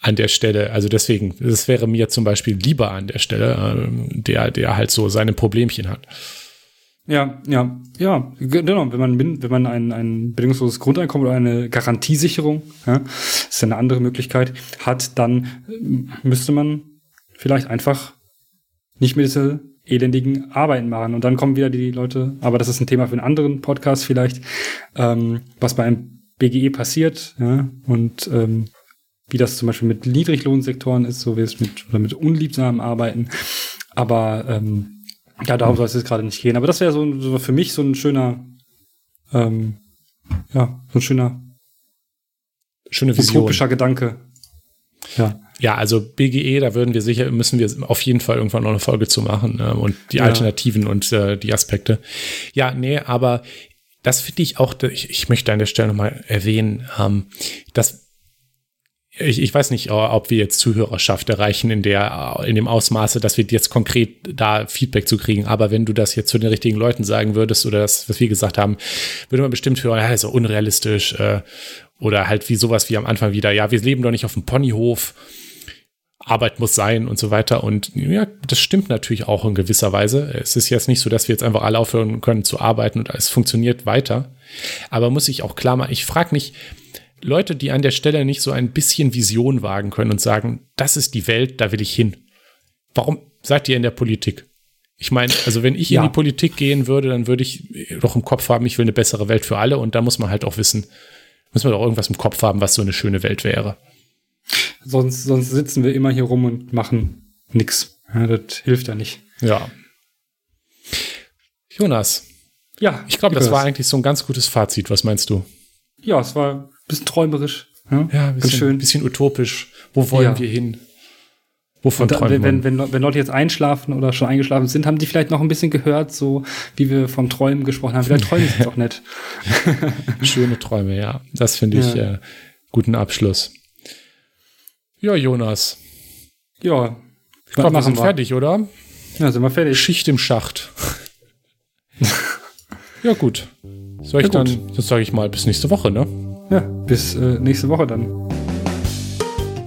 an der Stelle, also deswegen, das wäre mir zum Beispiel lieber an der Stelle, äh, der, der halt so seine Problemchen hat. Ja, ja, ja, genau. Wenn man, wenn man ein, ein bedingungsloses Grundeinkommen oder eine Garantiesicherung, ja, ist ja eine andere Möglichkeit, hat, dann äh, müsste man vielleicht einfach nicht mehr diese elendigen Arbeiten machen. Und dann kommen wieder die Leute, aber das ist ein Thema für einen anderen Podcast vielleicht, ähm, was bei einem BGE passiert, ja, und ähm, wie das zum Beispiel mit Niedriglohnsektoren ist, so wie es mit, oder mit unliebsamen Arbeiten. Aber ähm, ja, darum soll es jetzt gerade nicht gehen. Aber das wäre so, so für mich so ein schöner, ähm, ja, so ein schöner, schöne Vision. utopischer Gedanke. Ja ja, also BGE, da würden wir sicher, müssen wir auf jeden Fall irgendwann noch eine Folge zu machen äh, und die ja. Alternativen und äh, die Aspekte. Ja, nee, aber das finde ich auch, ich, ich möchte an der Stelle nochmal erwähnen, ähm, dass ich, ich weiß nicht, ob wir jetzt Zuhörerschaft erreichen in der, in dem Ausmaße, dass wir jetzt konkret da Feedback zu kriegen. Aber wenn du das jetzt zu den richtigen Leuten sagen würdest oder das, was wir gesagt haben, würde man bestimmt hören, ja, ist ja unrealistisch, äh, oder halt wie sowas wie am Anfang wieder, ja, wir leben doch nicht auf dem Ponyhof Arbeit muss sein und so weiter. Und ja, das stimmt natürlich auch in gewisser Weise. Es ist jetzt nicht so, dass wir jetzt einfach alle aufhören können zu arbeiten und es funktioniert weiter. Aber muss ich auch klar machen, ich frage mich, Leute, die an der Stelle nicht so ein bisschen Vision wagen können und sagen, das ist die Welt, da will ich hin. Warum seid ihr in der Politik? Ich meine, also wenn ich ja. in die Politik gehen würde, dann würde ich doch im Kopf haben, ich will eine bessere Welt für alle und da muss man halt auch wissen, muss man doch irgendwas im Kopf haben, was so eine schöne Welt wäre. Sonst, sonst sitzen wir immer hier rum und machen nichts. Ja, das hilft ja nicht. Ja. Jonas. Ja. Ich glaube, das war eigentlich so ein ganz gutes Fazit. Was meinst du? Ja, es war ein bisschen träumerisch. Ja, ja ein bisschen, schön. bisschen utopisch. Wo wollen ja. wir hin? Wovon da, träumen wenn, wenn, wenn Leute jetzt einschlafen oder schon eingeschlafen sind, haben die vielleicht noch ein bisschen gehört, so wie wir vom Träumen gesprochen haben. Vielleicht träumen sie es auch nicht. Schöne Träume, ja. Das finde ich ja. äh, guten Abschluss. Ja, Jonas. Ja. Ich glaube, wir sind wir? fertig, oder? Ja, sind wir fertig. Schicht im Schacht. ja, gut. Soll ich ja, dann, das sage ich mal, bis nächste Woche, ne? Ja, bis äh, nächste Woche dann.